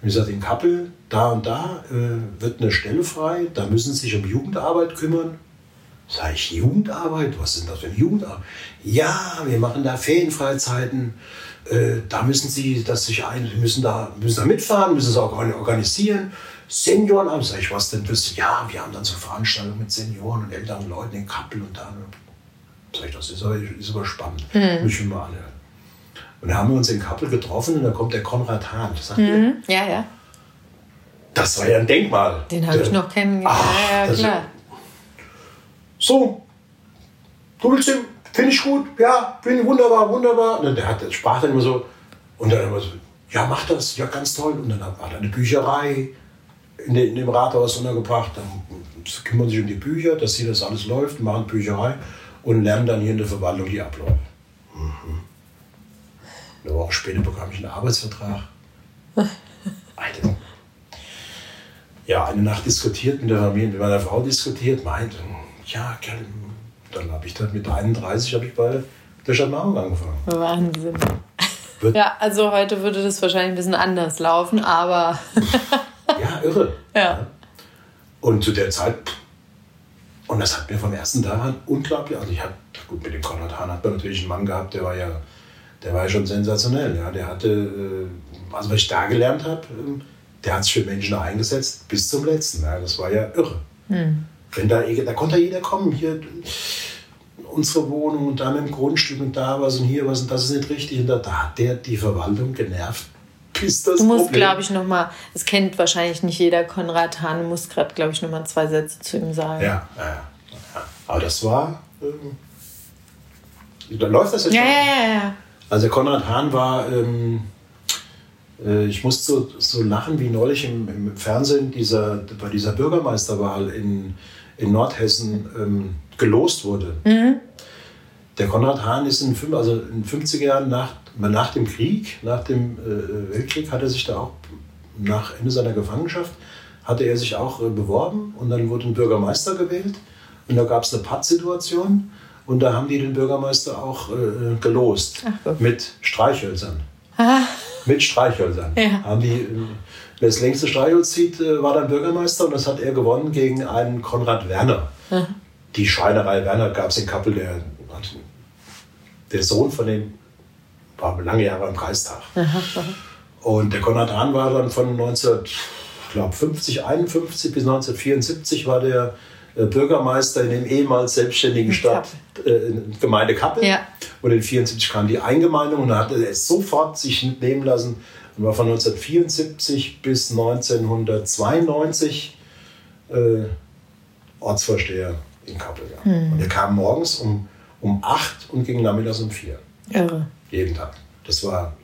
Wie gesagt, in Kappel, da und da äh, wird eine Stelle frei, da müssen Sie sich um Jugendarbeit kümmern. Sag ich, Jugendarbeit? Was ist denn das für Jugendarbeit? Ja, wir machen da Ferienfreizeiten. Äh, da müssen Sie das sich ein, müssen da, müssen da mitfahren, müssen es auch organisieren. Seniorenabend, sag ich, was denn das? Ja, wir haben dann so Veranstaltungen mit Senioren und älteren Leuten in Kappel und da. Sag ich, das ist aber, ist aber spannend. Mhm. Müssen wir mal anhören. Und da haben wir uns in Kappel getroffen und da kommt der Konrad Hahn. Sagt mhm. Ja, ja. Das war ja ein Denkmal. Den habe ich noch kennengelernt. ja, ja, klar. So, du willst den, finde ich gut, ja, finde ich wunderbar, wunderbar. Und der, hat, der sprach dann immer so, und dann immer so, ja, mach das, ja, ganz toll. Und dann hat er eine Bücherei in, in dem Rathaus untergebracht. Dann kümmern sich um die Bücher, dass hier das alles läuft, machen Bücherei und lernen dann hier in der Verwaltung die Abläufe. Eine Woche später bekam ich einen Arbeitsvertrag. Alter. Ja, eine Nacht diskutiert mit der Familie, mit meiner Frau diskutiert, meinte, ja, dann habe ich dann mit 31 habe ich bei der Marburg angefangen. Wahnsinn. Wird ja, also heute würde das wahrscheinlich ein bisschen anders laufen, aber. ja, irre. Ja. Und zu der Zeit, und das hat mir vom ersten Tag an unglaublich, also ich habe, gut, mit dem Konrad Hahn hat man natürlich einen Mann gehabt, der war ja der war schon sensationell. Ja. Der hatte, äh, also was ich da gelernt habe, ähm, der hat sich für Menschen eingesetzt bis zum letzten. Ja. Das war ja irre. Hm. Wenn da, da konnte jeder kommen, hier unsere Wohnung und da mit dem Grundstück und da was und hier was und das ist nicht richtig. Und da, da hat der die Verwaltung genervt. Bis das du musst, glaube ich, nochmal, es kennt wahrscheinlich nicht jeder Konrad Hahn, du musst gerade, glaube ich, nochmal zwei Sätze zu ihm sagen. Ja, ja, ja. Aber das war. Ähm, da läuft das jetzt Ja, schon. ja, ja, ja. Also Konrad Hahn war, ähm, äh, ich musste so, so lachen, wie neulich im, im Fernsehen. Dieser, bei dieser Bürgermeisterwahl in, in Nordhessen ähm, gelost wurde. Der Konrad Hahn ist in, also in den 50er Jahren nach, nach dem Krieg, nach dem äh, Weltkrieg, hat er sich da auch nach Ende seiner Gefangenschaft, hatte er sich auch äh, beworben und dann wurde ein Bürgermeister gewählt. Und da gab es eine Pattsituation und da haben die den Bürgermeister auch äh, gelost Gott. mit Streichhölzern. Mit Streichhölzern. Ja. Haben die, äh, wer das längste Streichholz zieht, äh, war dann Bürgermeister und das hat er gewonnen gegen einen Konrad Werner. Die Schreinerei Werner gab es in Kappel, der, der Sohn von dem war lange Jahre im Kreistag. Und der Konrad Hahn war dann von 1950, 51 bis 1974 war der äh, Bürgermeister in dem ehemals selbstständigen Stadt äh, Gemeinde Kappel. Ja. Und in 74 kam die Eingemeindung und da hat er es sofort sich nehmen lassen und war von 1974 bis 1992 äh, Ortsvorsteher in Kappel. Ja. Und er kam morgens um, um 8 und ging nachmittags um 4. Irre. Jeden Tag. Das war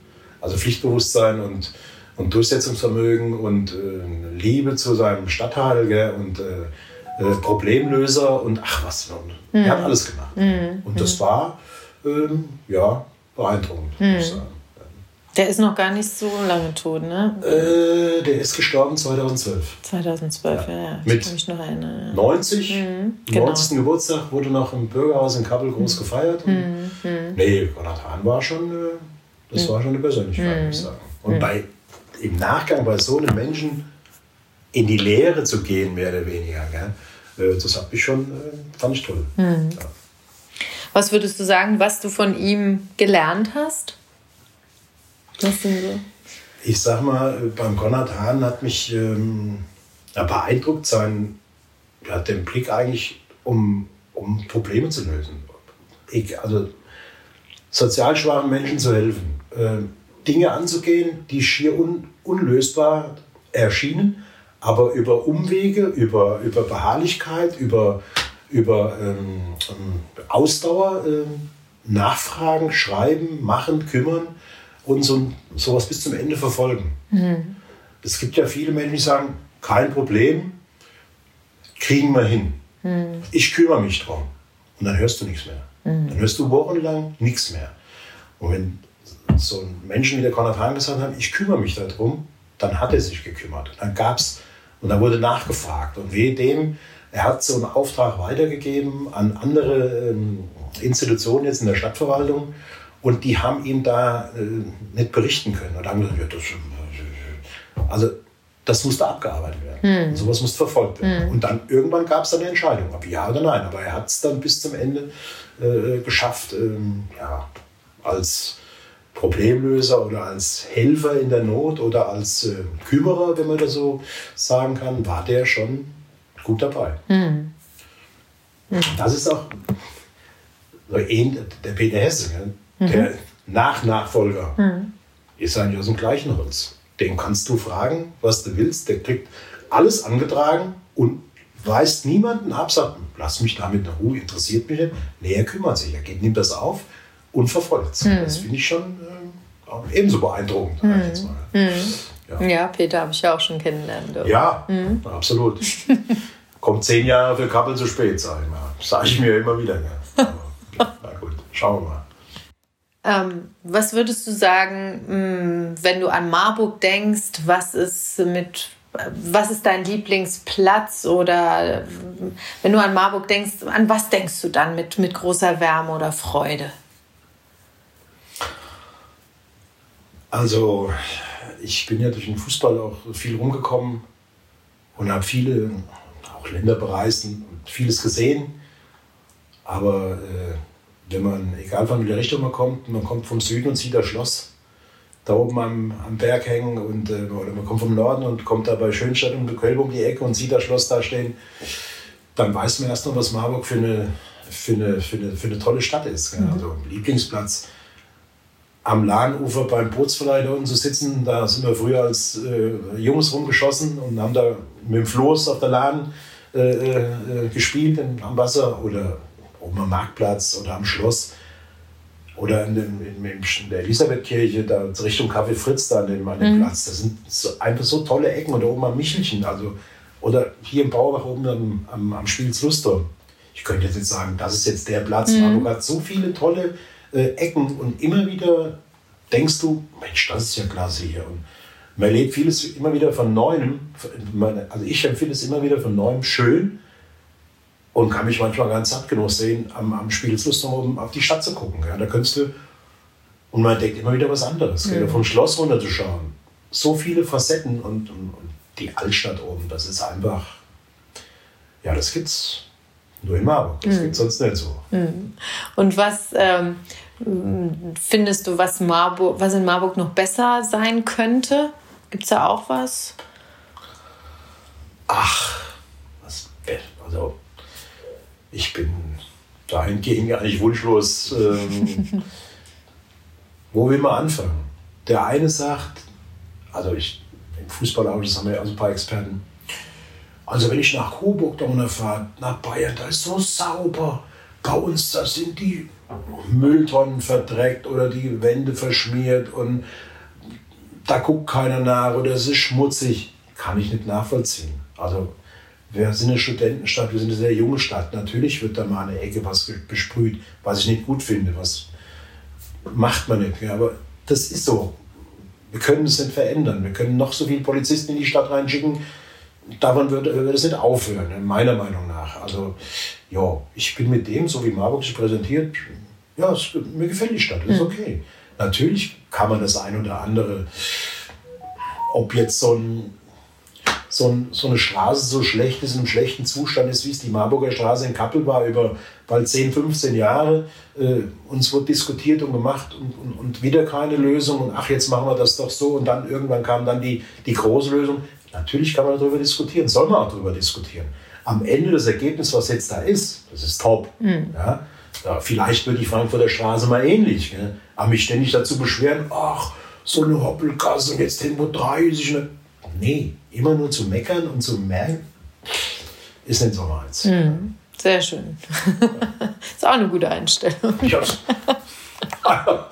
also Pflichtbewusstsein und, und Durchsetzungsvermögen und äh, Liebe zu seinem Stadtteil gell, und äh, äh, Problemlöser und ach was. Er hat alles gemacht. Und das war ähm, ja beeindruckend, muss ich sagen. Der ist noch gar nicht so lange tot, ne? Äh, der ist gestorben 2012. 2012, ja, ja. Ich Mit kann mich noch erinnern. ja. 90, genau. 90. Geburtstag wurde noch im Bürgerhaus in Kappel groß gefeiert. Und Nee, Konrad Hahn war schon, äh, das war schon eine Persönlichkeit, muss ich sagen. Und bei, im Nachgang bei so einem Menschen in die Lehre zu gehen, mehr oder weniger, gell, äh, das hat mich schon, äh, fand ich toll. Ja. Was würdest du sagen, was du von ihm gelernt hast? Was denn so? Ich sag mal, beim Konrad Hahn hat mich ähm, beeindruckt sein, er hat den Blick eigentlich, um, um Probleme zu lösen. Ich, also sozial schwachen Menschen zu helfen, äh, Dinge anzugehen, die schier un, unlösbar erschienen, aber über Umwege, über, über Beharrlichkeit, über, über ähm, ähm, Ausdauer, ähm, Nachfragen, Schreiben, Machen, Kümmern und so, sowas bis zum Ende verfolgen. Es gibt ja viele Menschen, die sagen, kein Problem, kriegen wir hin. Ich kümmere mich drum. Und dann hörst du nichts mehr. Dann hörst du wochenlang nichts mehr. Und wenn so ein Menschen wie der Konrad Hahn gesagt hat, ich kümmere mich darum, dann hat er sich gekümmert. Dann gab's und dann wurde nachgefragt. Und wehe dem, er hat so einen Auftrag weitergegeben an andere ähm, Institutionen jetzt in der Stadtverwaltung und die haben ihm da äh, nicht berichten können. Und haben gesagt, ja, das, äh, also das musste abgearbeitet werden. Und sowas musste verfolgt werden. Und dann irgendwann gab es dann eine Entscheidung, ob ja oder nein. Aber er hat es dann bis zum Ende äh, geschafft, ähm, ja, als Problemlöser oder als Helfer in der Not oder als äh, Kümmerer, wenn man das so sagen kann, war der schon gut dabei. Das ist auch so der Peter Hesse, gell? der Nachnachfolger, ist eigentlich aus dem gleichen Holz. Den kannst du fragen, was du willst. Der kriegt alles angetragen und weist niemanden ab, sagt, lass mich damit in Ruhe, interessiert mich nicht. Nee, er kümmert sich, er geht, nimmt das auf und verfolgt es. Das finde ich schon äh, ebenso beeindruckend. ich jetzt mal. Ja. Ja, Peter habe ich ja auch schon kennenlernen dürfen. Ja, absolut. Kommt zehn Jahre für Kappel zu spät, sage ich mal. Sage ich mir immer wieder. Ja. Aber, na gut, schauen wir mal. Ähm, was würdest du sagen, wenn du an Marburg denkst, was ist mit was ist dein Lieblingsplatz oder wenn du an Marburg denkst, an was denkst du dann mit, mit großer Wärme oder Freude? Also, ich bin ja durch den Fußball auch viel rumgekommen und habe viele, auch Länder bereist und vieles gesehen. Aber äh, wenn man, egal von welcher Richtung man kommt, man kommt vom Süden und sieht das Schloss da oben am, am Berg hängen und, äh, oder man kommt vom Norden und kommt da bei Schönstadt und Köln um die Ecke und sieht das Schloss da stehen, dann weiß man erst noch, was Marburg für eine, für eine, für eine, für eine tolle Stadt ist. Gell? Also Lieblingsplatz am Lahnufer beim Bootsverleih da unten zu sitzen. Da sind wir früher als äh, Jungs rumgeschossen und haben da mit dem Floß auf der Lahn äh, äh, gespielt am Wasser oder oben am Marktplatz oder am Schloss oder in, dem, in, in der Elisabethkirche, da Richtung Café Fritz, da an dem, an dem mhm. Platz. Das sind so, einfach so tolle Ecken. Oder oben am Michelchen, also, oder hier im Bauwach oben am, am, am Spielslusturm. Ich könnte jetzt nicht sagen, das ist jetzt der Platz. Mhm. Marburg hat so viele tolle äh, Ecken und immer wieder denkst du, Mensch, das ist ja klasse hier. Und man erlebt vieles immer wieder von Neuem. Also ich empfinde es immer wieder von Neuem schön und kann mich manchmal ganz satt genug sehen, am, am Spielfluss um auf die Stadt zu gucken. Ja, da könntest du, und man entdeckt immer wieder was anderes. Mhm. Vom Schloss runterzuschauen. So viele Facetten und, und, und, die Altstadt oben, das ist einfach, ja, das gibt's nur in Marburg. Das mhm. gibt's sonst nicht so. Mhm. Und was ähm, findest du, was, Marburg, was in Marburg noch besser sein könnte? Gibt es da auch was? Ach, was, also ich bin dahingehend gar nicht wunschlos. Ähm, wo will man anfangen? Der eine sagt, also ich, im Fußballausschuss haben wir ja also ein paar Experten. Also wenn ich nach Coburg da fahre, nach Bayern, da ist so sauber. Bei uns, da sind die Mülltonnen verdreckt oder die Wände verschmiert und da guckt keiner nach oder es ist schmutzig. Kann ich nicht nachvollziehen. Also wir sind eine Studentenstadt, wir sind eine sehr junge Stadt. Natürlich wird da mal eine Ecke was besprüht, was ich nicht gut finde. Was macht man nicht. Aber das ist so. Wir können es nicht verändern. Wir können noch so viele Polizisten in die Stadt reinschicken. Wird, wird es nicht aufhören, meiner Meinung nach. Also, ja, ich bin mit dem, so wie Marburg sich präsentiert, ja, es, mir gefällt die Stadt, das ist hm. okay. Natürlich kann man das ein oder andere, ob jetzt so ein so, ein, so, eine Straße so schlecht ist, in einem schlechten Zustand ist, wie es die Marburger Straße in Kappel war, über bald 10, 15 Jahre. Äh, uns wurde diskutiert und gemacht und, und, und, wieder keine Lösung. Und ach, jetzt machen wir das doch so. Und dann irgendwann kam dann die, die große Lösung. Natürlich kann man darüber diskutieren, soll man auch darüber diskutieren. Am Ende das Ergebnis, was jetzt da ist, das ist top. Mhm. Ja? Ja, vielleicht wird die Frankfurter Straße mal ähnlich. Gell? Aber mich ständig dazu beschweren, ach, so eine Hoppelgasse und jetzt Tempo 30. Nee, immer nur zu meckern und zu merken, ist nicht so meins. Mhm. Sehr schön. ist auch eine gute Einstellung. Ja.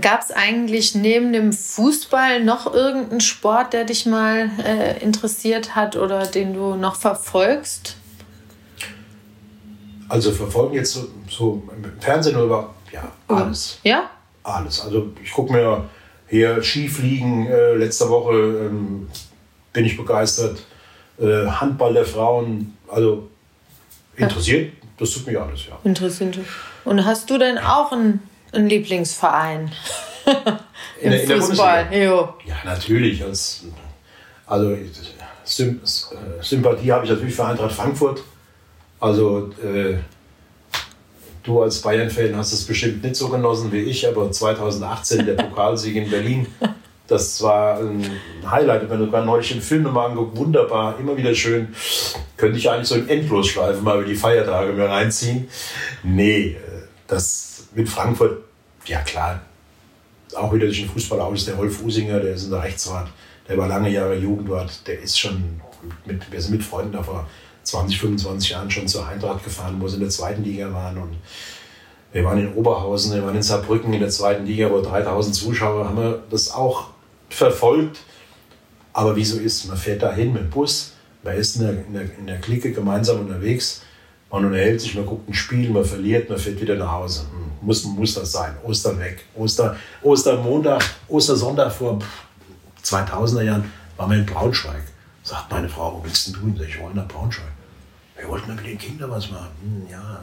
Gab es eigentlich neben dem Fußball noch irgendeinen Sport, der dich mal äh, interessiert hat oder den du noch verfolgst? Also verfolgen jetzt so, so im Fernsehen oder ja, alles. Ja? Alles. Also ich gucke mir hier Skifliegen äh, letzte Woche ähm, bin ich begeistert. Äh, Handball der Frauen, also interessiert, ja. das tut mich alles, ja. Interessant. Und hast du denn auch einen, einen Lieblingsverein? Im in, in Fußball? ja, natürlich. Als, also Sympathie habe ich natürlich für Eintracht Frankfurt. Also äh, du als Bayern-Fan hast es bestimmt nicht so genossen wie ich, aber 2018 der Pokalsieg in Berlin, das war ein Highlight. Wenn du gerade neulich den Film nochmal anguckst, wunderbar, immer wieder schön. Könnte ich eigentlich so in Endlosschleifen mal über die Feiertage mir reinziehen. Nee, äh, das mit Frankfurt, ja klar, auch wieder durch den Fußball aus, der Rolf Usinger, der ist in der Rechtsrat, der war lange Jahre Jugendwart, der ist schon, mit, wir sind mit Freunden davor 20, 25 Jahren schon zur Eintracht gefahren, wo sie in der zweiten Liga waren. Und wir waren in Oberhausen, wir waren in Saarbrücken in der zweiten Liga, wo 3000 Zuschauer haben wir das auch verfolgt. Aber wie so ist, man fährt dahin mit dem Bus, man ist in der, in der, in der Clique gemeinsam unterwegs, man unterhält sich, man guckt ein Spiel, man verliert, man fährt wieder nach Hause. Hm, muss, muss das sein. Ostern weg. Oster, Ostermontag, Ostersonntag vor 2000er Jahren waren wir in Braunschweig. Sagt meine Frau, wo willst du denn tun? Ich wollte nach Braunschweig. Wir wollten mit den Kindern was machen. Hm, ja,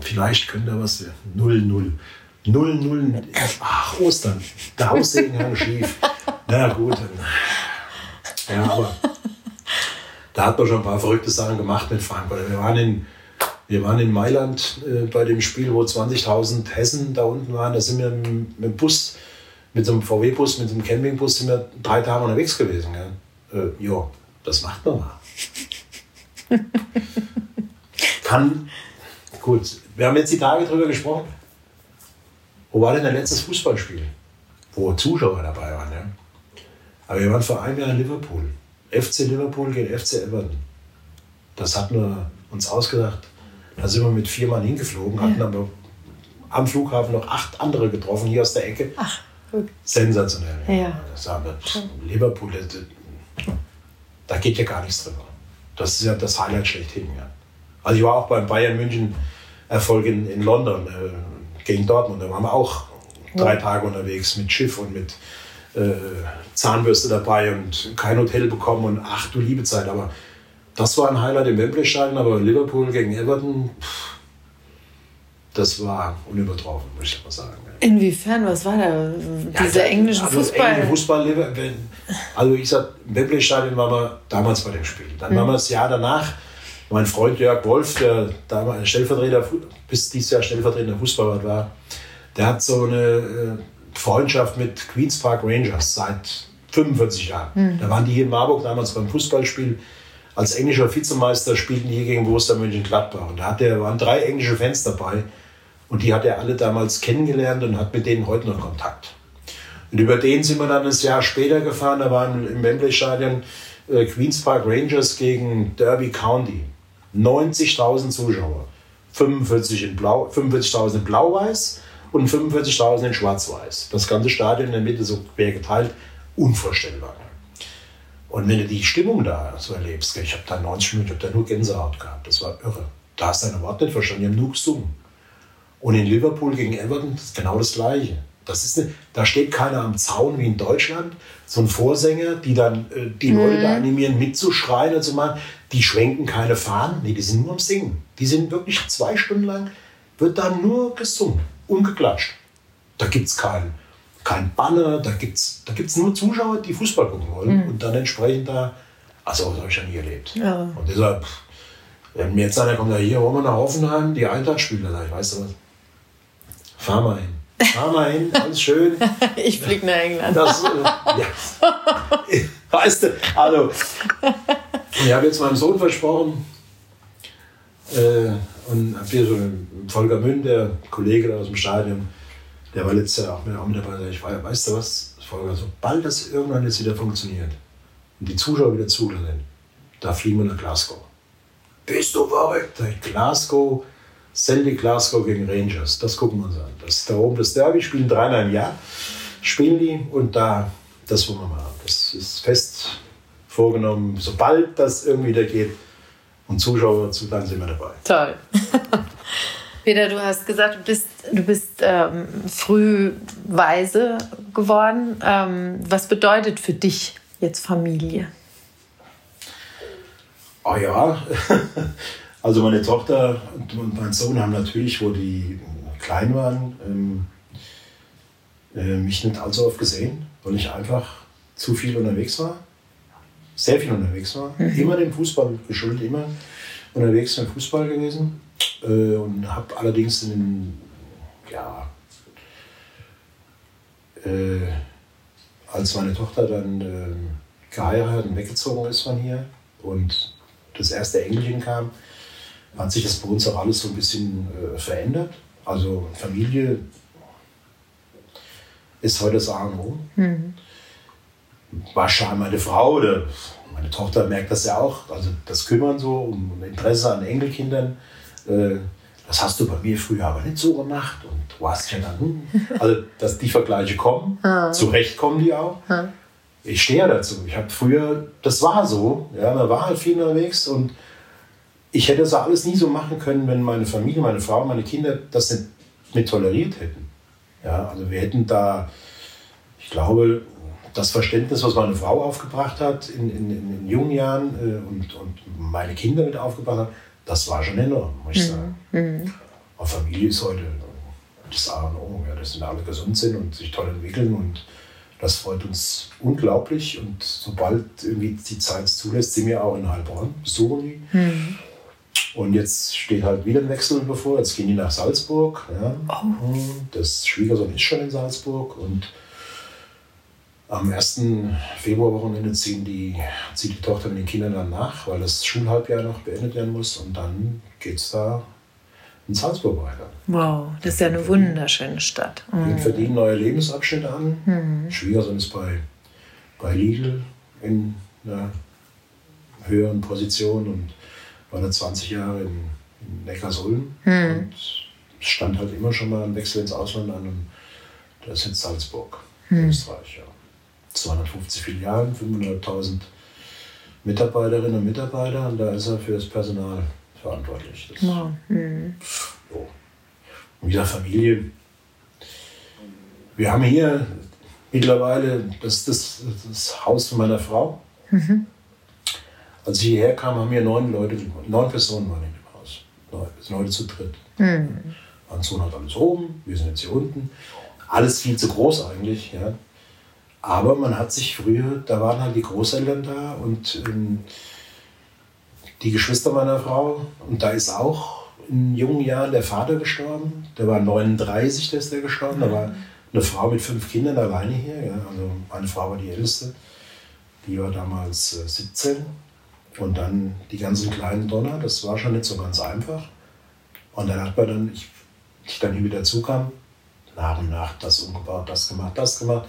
vielleicht können da was. Null, null. Null, null. Ach, Ostern. Der Haussegen hang schief. Na gut. Ja, aber da hat man schon ein paar verrückte Sachen gemacht mit Frankfurt. Wir waren in, wir waren in Mailand äh, bei dem Spiel, wo 20.000 Hessen da unten waren. Da sind wir mit, dem Bus, mit so einem VW-Bus, mit so einem Campingbus, sind wir drei Tage unterwegs gewesen. Gell? äh, ja, das macht man mal. Kann, gut, wir haben jetzt die Tage drüber gesprochen. Wo war denn dein letztes Fußballspiel? Wo Zuschauer dabei waren, ja? Aber wir waren vor einem Jahr in Liverpool. FC Liverpool gegen FC Everton. Das hatten wir uns ausgedacht. Da sind wir mit vier Mann hingeflogen, hatten ja. aber am Flughafen noch acht andere getroffen, hier aus der Ecke. Ach, gut. Sensationell. Ja. Das haben wir, Liverpool, da geht ja gar nichts drüber. Das ist ja das Highlight schlechthin. Ja. Also ich war auch beim Bayern München Erfolg in, in London äh, gegen Dortmund. Da waren wir auch drei Tage unterwegs mit Schiff und mit Zahnbürste dabei und kein Hotel bekommen und ach du liebe Zeit. Aber das war ein Highlight im Wembley-Stadion, aber Liverpool gegen Everton, pff, das war unübertroffen, muss ich mal sagen. Inwiefern? Was war da? Diese ja, englischen also Fußball? Englische Fußball also ich sag, im Wembley-Stadion waren wir damals bei dem Spiel. Dann mhm. waren wir das Jahr danach. Mein Freund Jörg Wolf, der damals Stellvertreter, bis dieses Jahr stellvertretender Fußballer war, der hat so eine äh, Freundschaft mit Queens Park Rangers seit 45 Jahren. Mhm. Da waren die hier in Marburg damals beim Fußballspiel. Als englischer Vizemeister spielten die hier gegen Borussia Mönchengladbach. Und da hat der, waren drei englische Fans dabei. Und die hat er alle damals kennengelernt und hat mit denen heute noch Kontakt. Und über den sind wir dann ein Jahr später gefahren. Da waren im Wembley-Stadion äh, Queens Park Rangers gegen Derby County. 90.000 Zuschauer. 45 in Blau, 45.000 in Blau-Weiß und 45.000 in Schwarz-Weiß. Das ganze Stadion in der Mitte so quer geteilt. Unvorstellbar. Und wenn du die Stimmung da so erlebst, ich habe da 90 Minuten, ich habe da nur Gänsehaut gehabt. Das war irre. Da hast du deine Worte nicht verstanden, die haben nur gesungen. Und in Liverpool gegen Everton ist genau das Gleiche. Das ist eine, da steht keiner am Zaun wie in Deutschland, so ein Vorsänger, die dann äh, die mhm. Leute da animieren, mitzuschreien und zu machen. Die schwenken keine Fahnen, nee, die sind nur am Singen. Die sind wirklich zwei Stunden lang, wird da nur gesungen und geklatscht. Da gibt es keinen kein Banner, da gibt es da gibt's nur Zuschauer, die Fußball gucken wollen mhm. und dann entsprechend da, also das habe ich ja nie erlebt. Ja. Und deshalb, wenn mir jetzt einer kommt, ja, hier wollen wir nach Hoffenheim, die Eintracht spielen, da ich weiß was, Fahr mal hin. Fahr mal hin, ganz schön. ich fliege nach England. Das, äh, ja. Weißt du, also, ich habe jetzt meinem Sohn versprochen, äh, und habe hier so einen Volker Münn, der Kollege aus dem Stadion, der war letztes Jahr auch mit, auch dabei. Ich war, weißt du was, Volker, sobald das irgendwann jetzt wieder funktioniert und die Zuschauer wieder zulassen, da fliegen wir nach Glasgow. Bist du verrückt? Glasgow Celtic Glasgow gegen Rangers. Das gucken wir uns an. Das ist da oben das Derby, spielen dreimal im Jahr. Spielen die und da, das wollen wir mal haben. Das ist fest vorgenommen. Sobald das irgendwie da geht und Zuschauer dann sind wir dabei. Toll. Peter, du hast gesagt, du bist, du bist ähm, früh weise geworden. Ähm, was bedeutet für dich jetzt Familie? Oh ja, Also meine Tochter und mein Sohn haben natürlich, wo die klein waren, ähm, äh, mich nicht allzu oft gesehen, weil ich einfach zu viel unterwegs war. Sehr viel unterwegs war. Mhm. Immer dem Fußball geschuldet, immer unterwegs beim Fußball gewesen. Äh, und habe allerdings in den, ja, äh, als meine Tochter dann äh, geheiratet und weggezogen ist von hier und das erste Enkelchen kam, hat sich das bei uns auch alles so ein bisschen äh, verändert. Also Familie ist heute das A und O. Mhm. Wahrscheinlich meine Frau oder meine Tochter merkt das ja auch. Also das Kümmern so um Interesse an Enkelkindern. Äh, das hast du bei mir früher aber nicht so gemacht. Und du hast ja dann, hm. also dass die Vergleiche kommen, ah. zurecht kommen die auch. Ah. Ich stehe ja dazu. Ich habe früher, das war so, ja, man war halt viel unterwegs und ich hätte das alles nie so machen können, wenn meine Familie, meine Frau, meine Kinder das nicht mit toleriert hätten. Ja, also wir hätten da, ich glaube, das Verständnis, was meine Frau aufgebracht hat in, in, in jungen Jahren äh, und, und meine Kinder mit aufgebracht hat, das war schon enorm, muss ich mhm. sagen. Mhm. Aber Familie ist heute das A und O, ja, dass alle gesund sind und sich toll entwickeln und das freut uns unglaublich und sobald irgendwie die Zeit zulässt, sind wir auch in Heilbronn, besuchen die. Mhm. Und jetzt steht halt wieder ein Wechsel bevor. Jetzt gehen die nach Salzburg. Ja. Oh. Das Schwiegersohn ist schon in Salzburg. Und am 1. Februarwochenende ziehen die, zieht die Tochter mit den Kindern dann nach, weil das Schulhalbjahr noch beendet werden muss. Und dann geht es da in Salzburg weiter. Wow, das ist ja eine wunderschöne Stadt. Mhm. Wir verdienen neue Lebensabschnitte an. Mhm. Schwiegersohn ist bei, bei Lidl in, ja, höheren Position und war da 20 Jahre in, in Neckarsulm hm. und stand halt immer schon mal ein Wechsel ins Ausland an und das ist jetzt Salzburg, hm. Österreich. Ja. 250 Filialen, 500.000 Mitarbeiterinnen und Mitarbeiter und da ist er für das Personal verantwortlich. Das, wow. hm. so. Und wieder Familie. Wir haben hier mittlerweile, das das, das Haus von meiner Frau. Mhm. Als ich hierher kam, haben wir neun Leute, neun Personen waren in dem Haus. Neun, wir sind heute zu dritt. Mhm. Mein Sohn hat alles oben, wir sind jetzt hier unten. Alles viel zu groß eigentlich, ja. Aber man hat sich früher, da waren halt die Großeltern da und ähm, die Geschwister meiner Frau. Und da ist auch in jungen Jahren der Vater gestorben. Der war 39, da ist der gestorben. Da war eine Frau mit fünf Kindern alleine hier. Ja. Also meine Frau war die älteste. Die war damals äh, 17. Und dann die ganzen kleinen Donner. Das war schon nicht so ganz einfach. Und dann hat man dann, ich, ich dann hier wieder zukam, nach und nach das umgebaut, das gemacht, das gemacht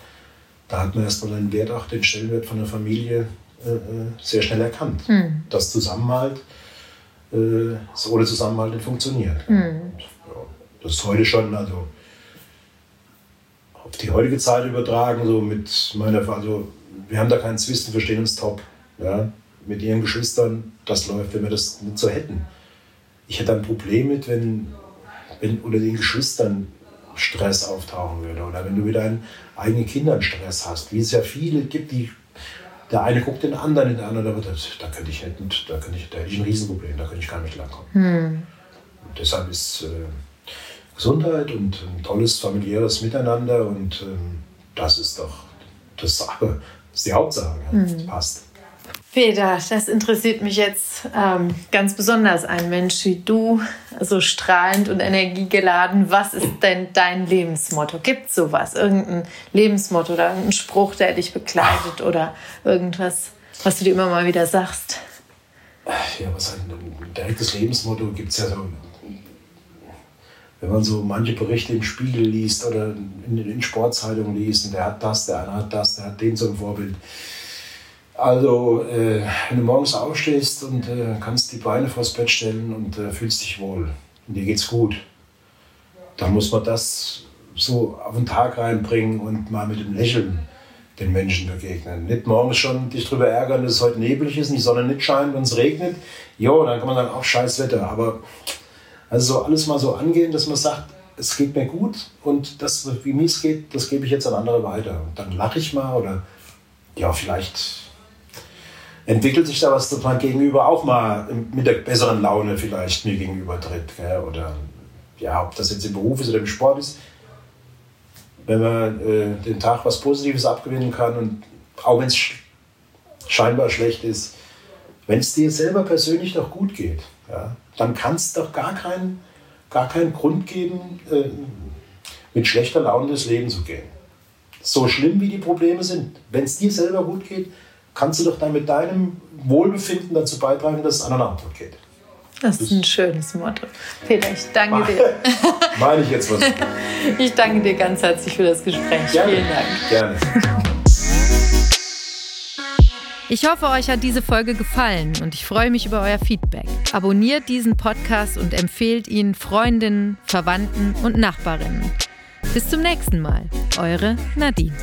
da hat man erstmal den Wert, auch den Stellenwert von der Familie äh, äh sehr schnell erkannt. Mhm. Das Zusammenhalt, äh, ohne Zusammenhalt nicht funktioniert. Mhm. Und, ja, das ist heute schon, also auf die heutige Zeit übertragen, so mit meiner, also wir haben da keinen Zwist, wir verstehen uns top. Ja? Mit ihren Geschwistern, das läuft, wenn wir das nicht so hätten. Ich hätte ein Problem mit, wenn, wenn unter den Geschwistern Stress auftauchen würde oder wenn du mit deinen eigenen Kindern Stress hast, wie es ja viele gibt, die der eine guckt den anderen in der andere, da, da könnte ich nicht, da könnte ich, da hätte ich ein Riesenproblem, da könnte ich gar nicht langkommen. Hm. Und deshalb ist äh, Gesundheit und ein tolles familiäres Miteinander und ähm, das ist doch das, das ist die Hauptsache, hm. passt. Peter, das interessiert mich jetzt ähm, ganz besonders. Ein Mensch wie du, so strahlend und energiegeladen. Was ist denn dein Lebensmotto? Gibt es sowas? Irgendein Lebensmotto oder irgendein Spruch, der dich begleitet oder irgendwas, was du dir immer mal wieder sagst? Ja, was halt ein direktes Lebensmotto gibt es ja so. Wenn man so manche Berichte im Spiegel liest oder in, in Sportzeitungen liest, und der hat das, der eine hat das, der hat den so ein Vorbild also, äh, wenn du morgens aufstehst und äh, kannst die Beine vors Bett stellen und äh, fühlst dich wohl und dir geht's gut, dann muss man das so auf den Tag reinbringen und mal mit dem Lächeln den Menschen begegnen. Nicht morgens schon dich darüber ärgern, dass es heute neblig ist und die Sonne nicht scheint und es regnet. Jo, dann kann man sagen, auch scheiß Wetter. Aber also so alles mal so angehen, dass man sagt, es geht mir gut und das, wie mir es geht, das gebe ich jetzt an andere weiter. Und dann lache ich mal oder ja, vielleicht entwickelt sich da was, dass man gegenüber auch mal mit der besseren Laune vielleicht mir gegenüber tritt. Gell? Oder ja, ob das jetzt im Beruf ist oder im Sport ist. Wenn man äh, den Tag was Positives abgewinnen kann und auch wenn es sch scheinbar schlecht ist, wenn es dir selber persönlich doch gut geht, ja, dann kann es doch gar keinen gar keinen Grund geben, äh, mit schlechter Laune durchs Leben zu gehen. So schlimm wie die Probleme sind, wenn es dir selber gut geht, kannst du doch dann mit deinem Wohlbefinden dazu beitragen, dass es an einer Antwort geht. Das ist ein schönes Motto. Peter, ich danke dir. Meine ich jetzt was? Ich danke dir ganz herzlich für das Gespräch. Gerne. Vielen Dank. Gerne. Ich hoffe, euch hat diese Folge gefallen und ich freue mich über euer Feedback. Abonniert diesen Podcast und empfehlt ihn Freundinnen, Verwandten und Nachbarinnen. Bis zum nächsten Mal. Eure Nadine.